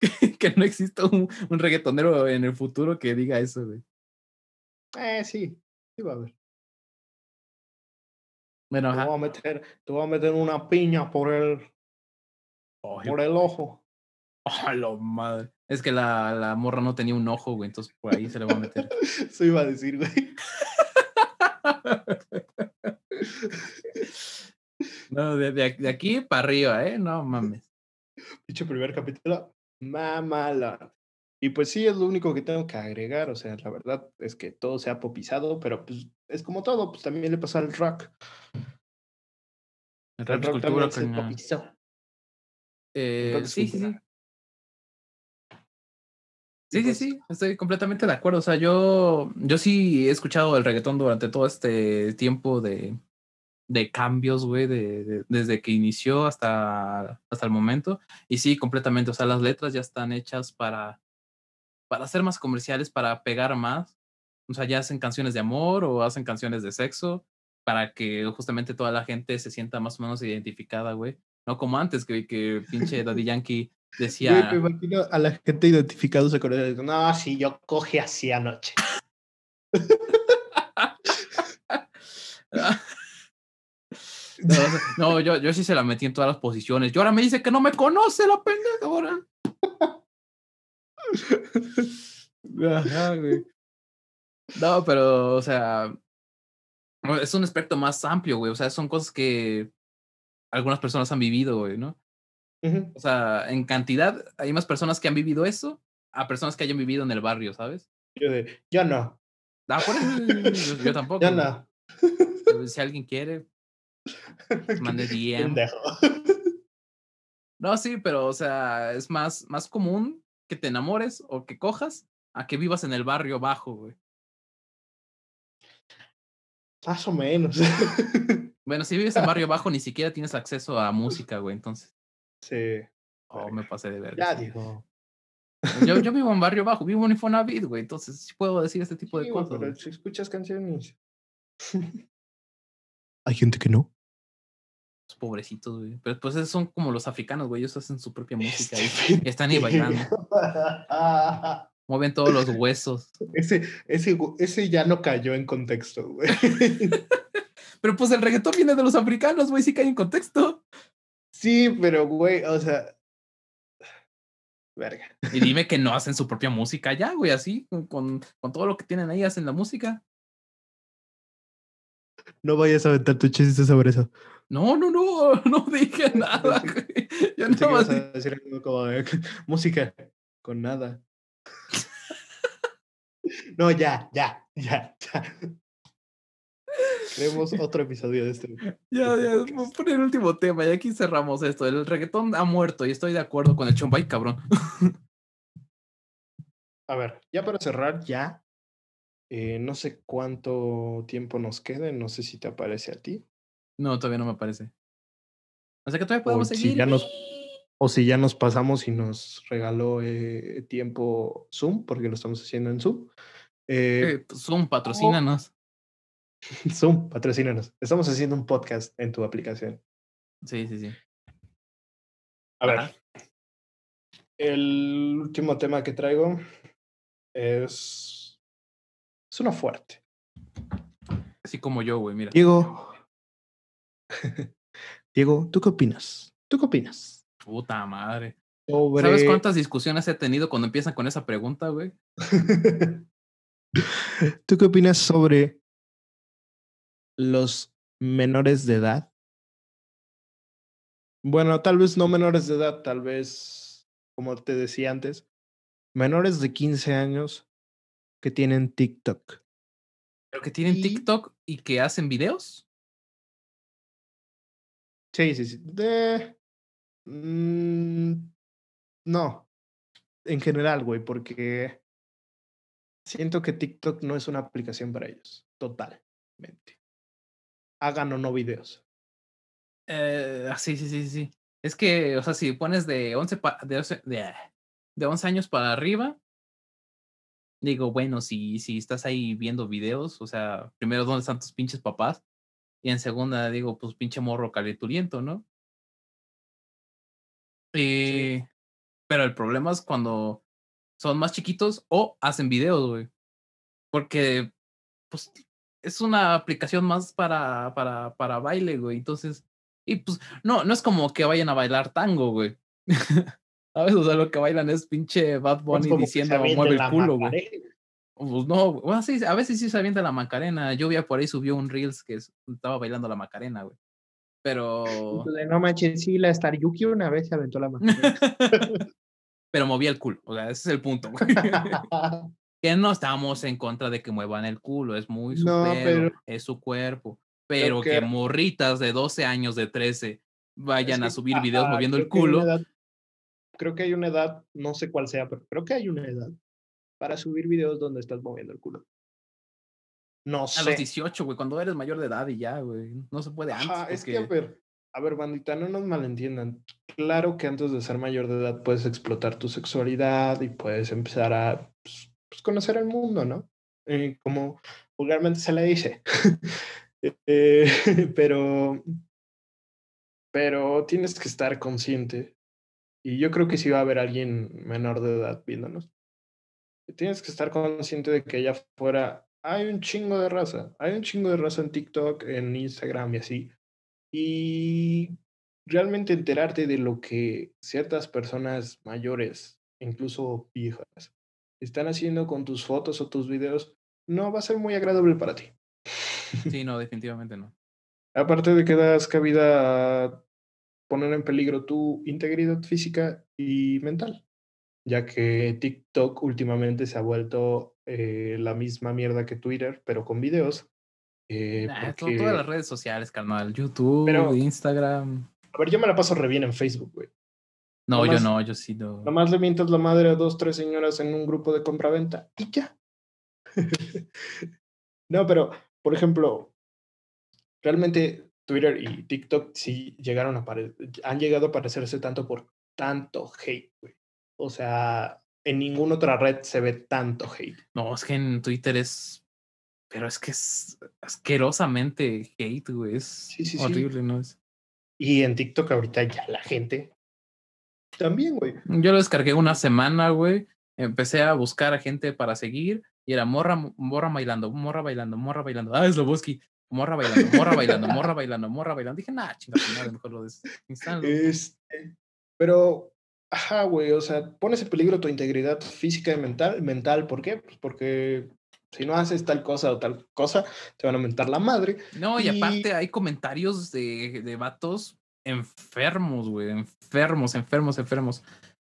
que no exista un, un, reggaetonero en el futuro que diga eso, güey. Eh, sí, sí va a haber. Bueno, te, voy a meter, te voy a meter una piña por el, por el ojo. Oh, lo madre. Es que la, la morra no tenía un ojo, güey, entonces por ahí se le va a meter. Eso iba a decir, güey. no, de, de, aquí para arriba, ¿eh? No mames. Dicho primer capítulo, mamala. Y pues sí, es lo único que tengo que agregar. O sea, la verdad es que todo se ha popizado, pero pues es como todo, pues también le pasa al rock. El, el rock también se popizó. Eh, sí, sí, sí. Sí, sí, sí, estoy completamente de acuerdo. O sea, yo, yo sí he escuchado el reggaetón durante todo este tiempo de, de cambios, güey, de, desde que inició hasta, hasta el momento. Y sí, completamente. O sea, las letras ya están hechas para, para ser más comerciales, para pegar más. O sea, ya hacen canciones de amor o hacen canciones de sexo para que justamente toda la gente se sienta más o menos identificada, güey. No como antes, que, que pinche Daddy Yankee Decía. me imagino a la gente identificada se conoce. No, sí, yo coge así anoche. no, yo, yo sí se la metí en todas las posiciones. Y ahora me dice que no me conoce la pendeja ahora. No, pero, o sea, es un aspecto más amplio, güey. O sea, son cosas que algunas personas han vivido, güey, ¿no? O sea, en cantidad hay más personas que han vivido eso a personas que hayan vivido en el barrio, ¿sabes? Yo, yo no. Ah, yo, tampoco. Yo no. Si alguien quiere, mande DM. No, sí, pero, o sea, es más, más común que te enamores o que cojas a que vivas en el barrio bajo, güey. Más o menos. Bueno, si vives en barrio bajo, ni siquiera tienes acceso a música, güey, entonces. Sí. Oh, me pasé de ver. Ya digo. Yo, yo vivo en Barrio Bajo, vivo en Infonavit, güey, entonces sí puedo decir este tipo de cosas. Pero si escuchas canciones. Hay gente que no. Pobrecitos, güey. Pero pues esos son como los africanos, güey. Ellos hacen su propia música y están ahí bailando. Mueven todos los huesos. Ese, ese, ese ya no cayó en contexto, güey. Pero pues el reggaetón viene de los africanos, güey, sí cae en contexto. Sí, pero güey, o sea. Verga. Y dime que no hacen su propia música ya, güey, así, con, con todo lo que tienen ahí, hacen la música. No vayas a aventar tu chiste sobre eso. No, no, no, no dije nada, güey. Yo no a decir algo como música con nada. no, ya, ya, ya, ya. Tenemos otro episodio de este. Ya, ya, por el último tema, y aquí cerramos esto. El reggaetón ha muerto y estoy de acuerdo con el Chombay, cabrón. A ver, ya para cerrar, ya. Eh, no sé cuánto tiempo nos quede, no sé si te aparece a ti. No, todavía no me aparece. O sea que todavía podemos seguir. Si ya nos, o si ya nos pasamos y nos regaló eh, tiempo Zoom, porque lo estamos haciendo en Zoom. Eh, pues, Zoom, patrocínanos. Zoom, patrocínanos. Estamos haciendo un podcast en tu aplicación. Sí, sí, sí. A ver. El último tema que traigo es. Es uno fuerte. Así como yo, güey, mira. Diego. Diego, ¿tú qué opinas? ¿Tú qué opinas? Puta madre. ¿Sabes cuántas discusiones he tenido cuando empiezan con esa pregunta, güey? ¿Tú qué opinas sobre los menores de edad. Bueno, tal vez no menores de edad, tal vez, como te decía antes, menores de 15 años que tienen TikTok. ¿Pero que tienen TikTok y que hacen videos? Sí, sí, sí. De... Mm, no. En general, güey, porque siento que TikTok no es una aplicación para ellos. Totalmente. Hagan o no videos. Eh, sí, sí, sí, sí. Es que, o sea, si pones de 11, de, de, de 11 años para arriba, digo, bueno, si, si estás ahí viendo videos, o sea, primero, ¿dónde están tus pinches papás? Y en segunda, digo, pues pinche morro calenturiento, ¿no? Eh, pero el problema es cuando son más chiquitos o hacen videos, güey. Porque, pues, es una aplicación más para, para, para baile, güey. Entonces, y pues, no, no es como que vayan a bailar tango, güey. Veces, o sea, lo que bailan es pinche Bad Bunny diciendo mueve el culo, güey. Pues no, bueno, sí, a veces sí se avienta la Macarena. Lluvia por ahí subió un Reels que estaba bailando la Macarena, güey. Pero. No manches, sí, la Star Yuki una vez se aventó la Macarena. Pero movía el culo, o sea, ese es el punto. Güey. que no estamos en contra de que muevan el culo, es muy su es su cuerpo. Pero que, morritas de 12 años, de 13, vayan a subir videos moviendo el culo. creo que hay una edad, no sé cuál sea, pero creo que hay una edad para subir videos donde estás moviendo el culo. No sé. A los 18, güey, cuando eres mayor de edad y ya, güey. No se puede antes. Es que, a ver, a ver, bandita, no nos malentiendan. Claro que antes de ser mayor de edad puedes explotar tu sexualidad y puedes empezar a pues, pues, conocer el mundo, ¿no? Eh, como vulgarmente se le dice. Eh, pero, pero tienes que estar consciente. Y yo creo que si va a haber alguien menor de edad viéndonos, tienes que estar consciente de que allá afuera hay un chingo de raza. Hay un chingo de raza en TikTok, en Instagram y así. Y realmente enterarte de lo que ciertas personas mayores, incluso viejas, están haciendo con tus fotos o tus videos, no va a ser muy agradable para ti. Sí, no, definitivamente no. Aparte de que das cabida a poner en peligro tu integridad física y mental ya que TikTok últimamente se ha vuelto eh, la misma mierda que Twitter, pero con videos. Eh, Todas las redes sociales, carnal. YouTube, Instagram. A ver, yo me la paso re bien en Facebook, güey. No, yo no, yo sí no. Nomás le mientas la madre a dos, tres señoras en un grupo de compra-venta y ya. no, pero, por ejemplo, realmente Twitter y TikTok sí llegaron a han llegado a parecerse tanto por tanto hate, güey. O sea, en ninguna otra red se ve tanto hate. No, es que en Twitter es. Pero es que es asquerosamente hate, güey. Es horrible, ¿no? Es... Y en TikTok ahorita ya la gente. También, güey. Yo lo descargué una semana, güey. Empecé a buscar a gente para seguir y era morra, morra bailando, morra bailando, morra bailando. Ah, es Loboski. Morra bailando, morra bailando, morra bailando, morra bailando. Dije, nah, chingada, mejor lo desinstalo. Este, pero Ajá, güey, o sea, pones en peligro tu integridad física y mental. Mental, ¿por qué? Pues porque si no haces tal cosa o tal cosa, te van a mentar la madre. No, y, aparte hay comentarios de, de vatos enfermos, güey, enfermos, enfermos, enfermos.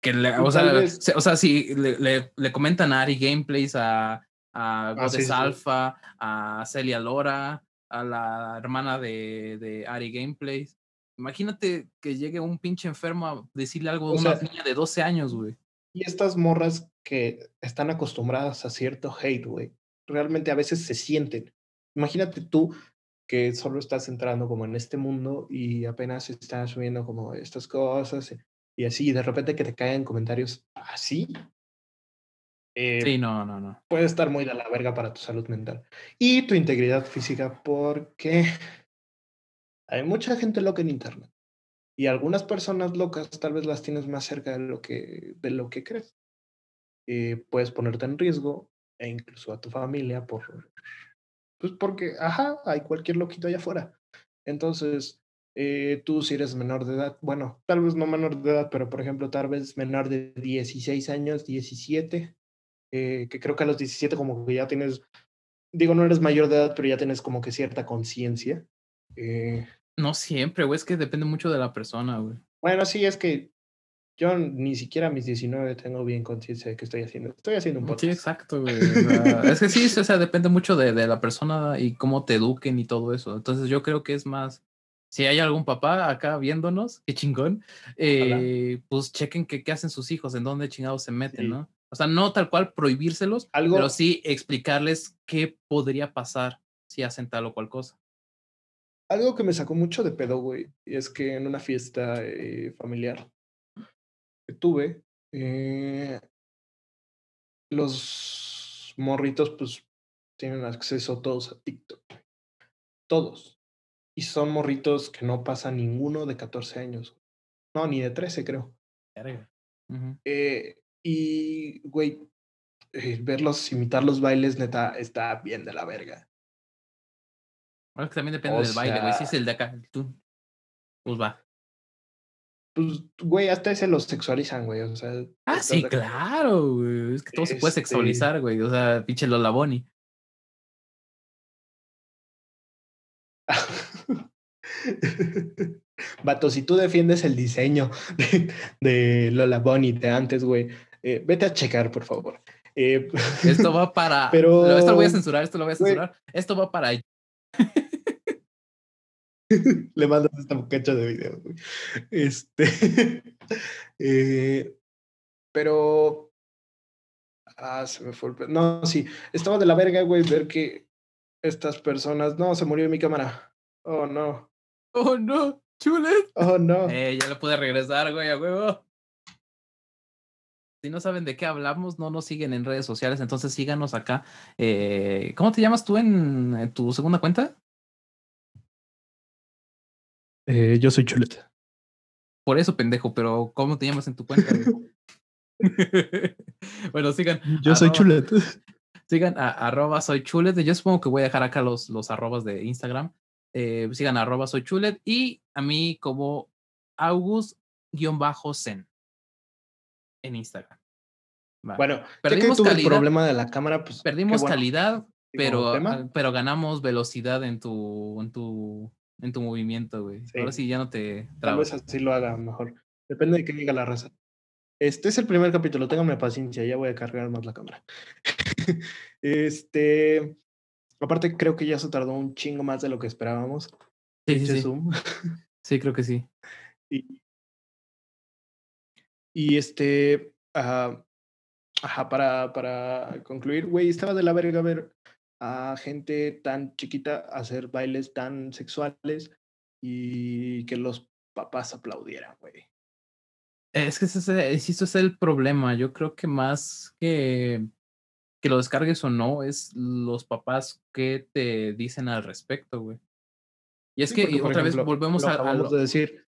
Que le, o, sea, o sea, si le, le, comentan a Ari Gameplays, a, a ah, Godes Alpha, a Celia Lora, a la hermana de, de Ari Gameplays. Imagínate que llegue un pinche enfermo a decirle algo a una niña de 12 años, güey. Y estas morras que están acostumbradas a cierto hate, güey, realmente a veces se sienten. Imagínate tú que solo estás entrando como en este mundo y apenas estás subiendo como estas cosas y así, y de repente que te caen comentarios así. Eh, sí, no, no, no. Puede estar muy de la verga para tu salud mental y tu integridad física porque hay mucha gente loca en Internet. Y algunas personas locas tal vez las tienes más cerca de lo que, de lo que crees. Eh, puedes ponerte en riesgo e incluso a tu familia por... Pues porque, ajá, hay cualquier loquito allá afuera. Entonces, eh, tú si eres menor de edad, bueno, tal vez no menor de edad, pero por ejemplo, tal vez menor de 16 años, 17, eh, que creo que a los 17 como que ya tienes, digo, no eres mayor de edad, pero ya tienes como que cierta conciencia. Eh, no siempre, güey, es que depende mucho de la persona, güey. Bueno, sí, es que yo ni siquiera a mis 19 tengo bien conciencia de que estoy haciendo. Estoy haciendo un podcast. Sí, exacto, güey. es que sí, o sea, depende mucho de, de, la persona y cómo te eduquen y todo eso. Entonces yo creo que es más, si hay algún papá acá viéndonos, qué chingón, eh, pues chequen qué hacen sus hijos, en dónde chingados se meten, ¿no? O sea, no tal cual prohibírselos, pero sí explicarles qué podría pasar si hacen tal o cual cosa. Algo que me sacó mucho de pedo, güey, es que en una fiesta eh, familiar que tuve, eh, los morritos, pues, tienen acceso todos a TikTok. Todos. Y son morritos que no pasan ninguno de 14 años. No, ni de 13, creo. eh, y, güey, eh, verlos imitar los bailes, neta, está bien de la verga. Bueno, que también depende del baile, güey. Si es el de acá, tú, pues va. Pues, güey, hasta ese los sexualizan, güey. O sea. Ah, sí, claro, güey. Es que todo se puede este sexualizar, güey. O sea, pinche Lola Bonnie. Vato, si tú defiendes el diseño de, de Lola Bonnie de antes, güey, eh, vete a checar, por favor. Eh, esto va para. Pero... Esto lo voy a censurar, esto lo voy a censurar. Esto va para Le mandas esta muchacha de video, Este. Eh, pero. Ah, se me fue el. No, sí. Estaba de la verga, güey, ver que estas personas. No, se murió mi cámara. Oh, no. Oh, no. Chulet. Oh, no. Eh, ya lo pude regresar, güey, a huevo. Si no saben de qué hablamos, no nos siguen en redes sociales, entonces síganos acá. Eh, ¿Cómo te llamas tú en tu segunda cuenta? Eh, yo soy Chuleta. Por eso, pendejo, pero ¿cómo te llamas en tu cuenta? bueno, sigan. Yo soy Chuleta. Sigan a arroba soy chulet. Yo supongo que voy a dejar acá los, los arrobas de Instagram. Eh, sigan a arroba soy chulet y a mí como August-Zen en Instagram. Bueno, perdimos calidad, el problema de la cámara, pues. Perdimos calidad, pero, pero ganamos velocidad en tu, en tu en tu movimiento, güey. Ahora sí ya no te Tal vez así lo haga mejor. Depende de qué diga la raza. Este es el primer capítulo, ténganme paciencia, ya voy a cargar más la cámara. este, aparte creo que ya se tardó un chingo más de lo que esperábamos. Sí, sí, sí. sí, creo que sí. Y, y este, ajá, para, para concluir, güey, estaba de la verga ver a gente tan chiquita hacer bailes tan sexuales y que los papás aplaudieran, güey. Es que ese, es el problema. Yo creo que más que que lo descargues o no, es los papás que te dicen al respecto, güey. Y es que otra vez volvemos a, a de decir,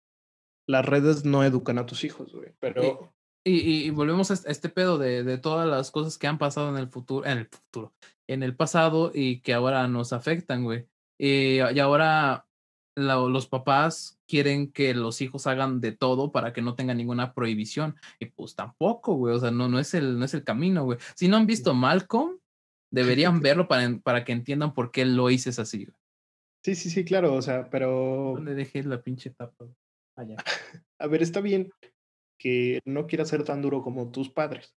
las redes no educan a tus hijos, güey, pero y, y, volvemos a este pedo de, de, todas las cosas que han pasado en el futuro, en el futuro, en el pasado y que ahora nos afectan, güey. Y, y ahora los papás quieren que los hijos hagan de todo para que no tengan ninguna prohibición. Y pues tampoco, güey. O sea, no, no, es, el, no es el camino, güey. Si no han visto Malcolm, deberían verlo para, para que entiendan por qué lo hice así, güey. Sí, sí, sí, claro. O sea, pero. ¿Dónde dejé la pinche tapa? Allá. A ver, está bien que no quiera ser tan duro como tus padres.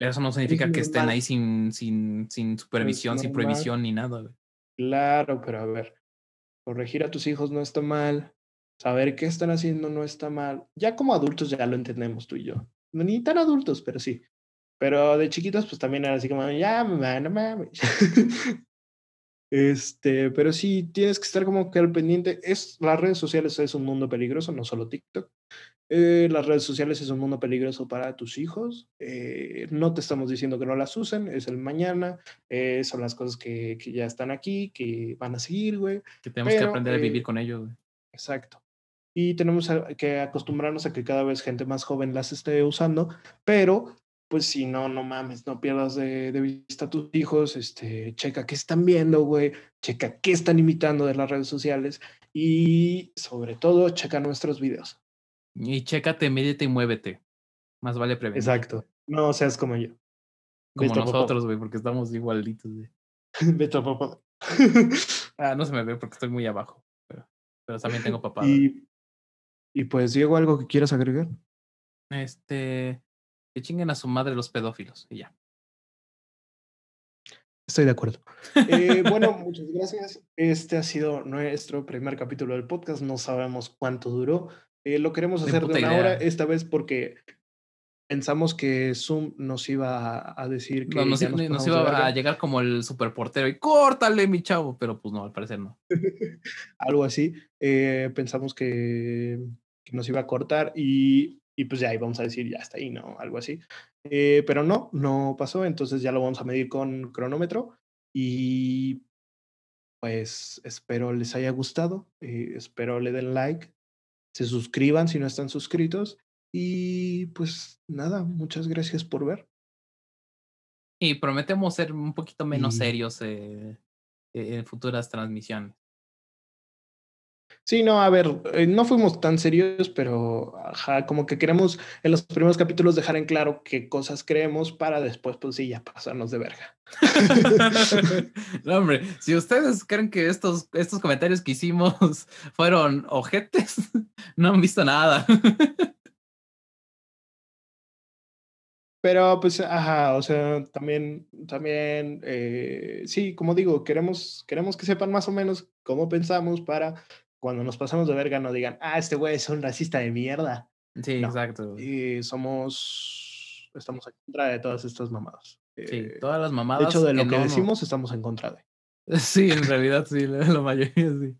Eso no significa que estén ahí sin, sin, sin supervisión, sin prohibición ni nada. Claro, pero a ver, corregir a tus hijos no está mal, saber qué están haciendo no está mal. Ya como adultos ya lo entendemos tú y yo. Ni tan adultos, pero sí. Pero de chiquitos, pues también era así como, ya, mamá, no mames. Este, pero sí tienes que estar como que al pendiente. Es, las redes sociales es un mundo peligroso, no solo TikTok. Eh, las redes sociales es un mundo peligroso para tus hijos. Eh, no te estamos diciendo que no las usen, es el mañana, eh, son las cosas que, que, ya están aquí, que van a seguir, güey. Que tenemos que aprender a vivir con ellos, güey. Exacto. Y tenemos que acostumbrarnos a que cada vez gente más joven las esté usando, pero pues si no, no mames, no pierdas de, vista a tus hijos, este, checa qué están viendo, güey, checa qué están imitando de las redes sociales y sobre todo checa nuestros videos. Y chécate, médete y muévete. Más vale prevenir. Exacto. No seas como yo. Como nosotros, güey, porque estamos igualitos, güey. Vete papá. ah, no se me ve porque estoy muy abajo. Pero, pero también tengo papá. Y, y pues, Diego, ¿algo que quieras agregar? Este, que chinguen a su madre los pedófilos y ya. Estoy de acuerdo. Eh, bueno, muchas gracias. Este ha sido nuestro primer capítulo del podcast. No sabemos cuánto duró. Eh, lo queremos hacer de una hora, esta vez porque pensamos que Zoom nos iba a decir que. nos, iba a llegar como el superportero y córtale, mi chavo, pero pues no, al parecer no. Algo así. Eh, pensamos que, que, nos iba a cortar y, y pues ya íbamos a decir, ya está ahí, ¿no? Algo así. Eh, pero no, no pasó, entonces ya lo vamos a medir con cronómetro y pues espero les haya gustado, eh, espero le den like, se suscriban si no están suscritos y pues nada, muchas gracias por ver. Y prometemos ser un poquito menos serios eh, en futuras transmisiones. Sí, no, a ver, eh, no fuimos tan serios, pero ajá, como que queremos en los primeros capítulos dejar en claro qué cosas creemos para después, pues sí, ya pasarnos de verga. no, hombre, si ustedes creen que estos, estos comentarios que hicimos fueron ojetes, no han visto nada. Pero pues, ajá, o sea, también, también, eh, sí, como digo, queremos, queremos que sepan más o menos cómo pensamos para cuando nos pasamos de verga no digan, ah, este güey es un racista de mierda. Sí, exacto. Y somos, estamos en contra de todas estas mamadas. Sí, eh, todas las mamadas. De hecho, de lo que, decimos, estamos en contra de. Sí, en realidad, sí, la, mayoría sí.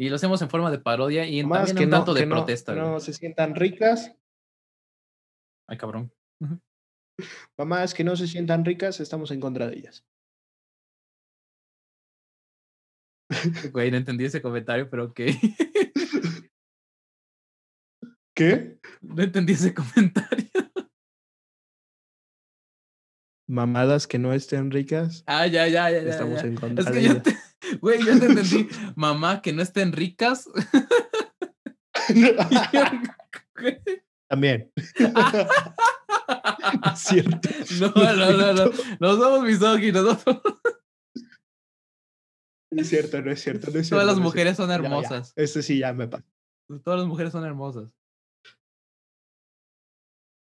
Y lo hacemos en forma de parodia y también un tanto de protesta. no se sientan ricas. Ay, cabrón. Mamás que no se sientan ricas, estamos en contra de ellas. Güey, no entendí ese comentario, pero ok. ¿Qué? No entendí ese comentario. Mamadas que no estén ricas. Ah, ya, ya, ya. Estamos en contra. Es que yo te, güey, yo te entendí. Mamá que no estén ricas. También. cierto. No, no, no, no. Nos somos misóginos. No es cierto, no es cierto. No es Todas las mujeres son hermosas. Este sí ya me pasa. Todas las mujeres son hermosas.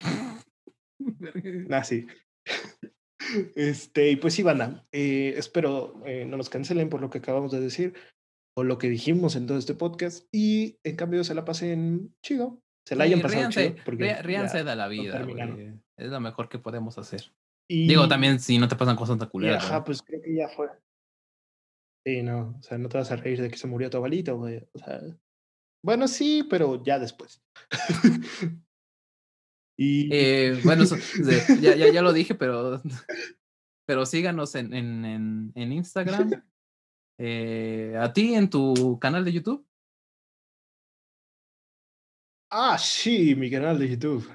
ah, sí. Este, y pues sí, banda. Eh, espero eh, no nos cancelen por lo que acabamos de decir o lo que dijimos en todo este podcast. Y en cambio se la pasen chido. Se la hayan pasado ríanse, chido. Porque ríanse de la vida. Es lo mejor que podemos hacer. Digo, también si no te pasan cosas tan culeras. Ajá, pues creo que ya fue. Sí, no, o sea, no te vas a reír de que se murió tu abuelito, güey. O sea, bueno, sí, pero ya después. y... Eh, bueno, ya, ya, ya, lo dije, pero, pero síganos en, en, en, Instagram. Eh, ¿A ti en tu canal de YouTube? Ah, sí, mi canal de YouTube.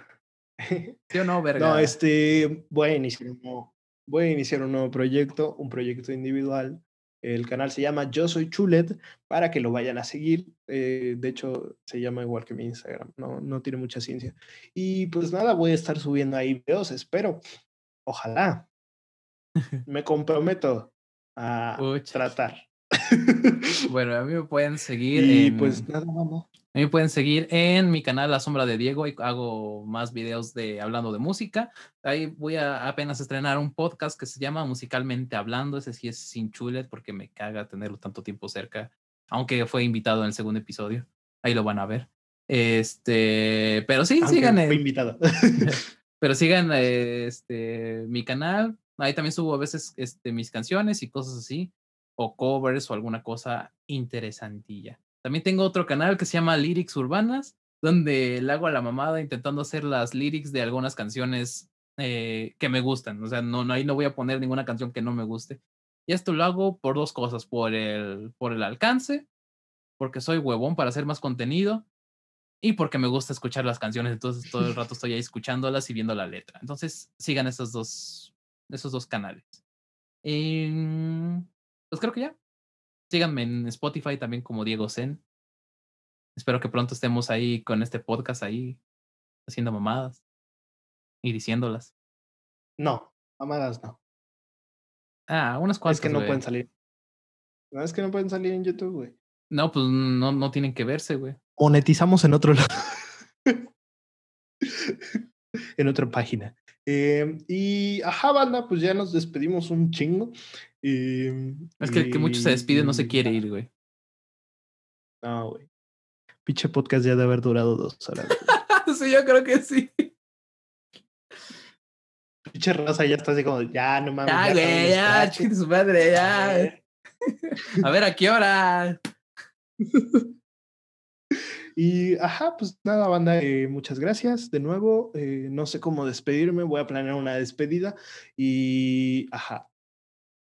¿Sí o no, verga? No, este, voy a iniciar un voy a iniciar un nuevo proyecto, un proyecto individual el canal se llama Yo Soy Chulet para que lo vayan a seguir. Eh, de hecho, se llama igual que mi Instagram, no, no tiene mucha ciencia. Y pues nada, voy a estar subiendo ahí videos, espero. Ojalá. Me comprometo a tratar. Bueno, a mí me pueden seguir. Y pues nada, vamos. A mí me pueden seguir en mi canal La Sombra de Diego y hago más videos de hablando de música. Ahí voy a apenas estrenar un podcast que se llama Musicalmente Hablando. Ese sí es sin chulet porque me caga tenerlo tanto tiempo cerca, aunque fue invitado en el segundo episodio. Ahí lo van a ver. Este, pero sí, sigan. Fue invitado. pero sigan este, mi canal. Ahí también subo a veces este, mis canciones y cosas así, o covers o alguna cosa interesantilla. También tengo otro canal que se llama Lyrics Urbanas, donde le hago a la mamada intentando hacer las lyrics de algunas canciones eh, que me gustan. O sea, no, no, ahí no voy a poner ninguna canción que no me guste. Y esto lo hago por dos cosas, por el, por el alcance, porque soy huevón para hacer más contenido y porque me gusta escuchar las canciones, entonces todo el rato estoy ahí escuchándolas y viendo la letra. Entonces sigan esos dos, esos dos canales. Y, pues creo que ya. Síganme en Spotify también como Diego Zen. Espero que pronto estemos ahí con este podcast ahí haciendo mamadas y diciéndolas. No, mamadas no. Ah, unas cuantas. Es que no pueden salir. No, es que no pueden salir en YouTube, güey. No, pues no, no tienen que verse, güey. Monetizamos en otro lado. en otra página. Em, y ajá, banda, pues ya nos despedimos un chingo. Em, es que el que mucho se despide no se quiere ir, güey. No, güey. Pinche podcast ya debe haber durado dos horas. sí, yo creo que sí. Pinche raza ya está así como, ya, no mames. Ya, güey, ya, chiquito su madre, ya. A ver, ¿a qué hora? Y, ajá, pues nada, banda, eh, muchas gracias de nuevo. Eh, no sé cómo despedirme, voy a planear una despedida y, ajá,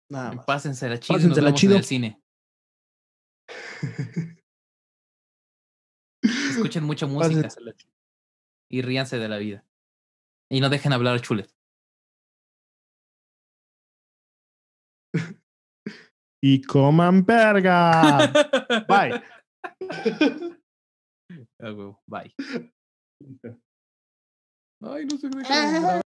nada más. Pásense la chido, Pásense la chido. En el cine. Escuchen mucha música y ríanse de la vida. Y no dejen hablar a Chulet. y coman verga. Bye. Bye. Ay, no sé qué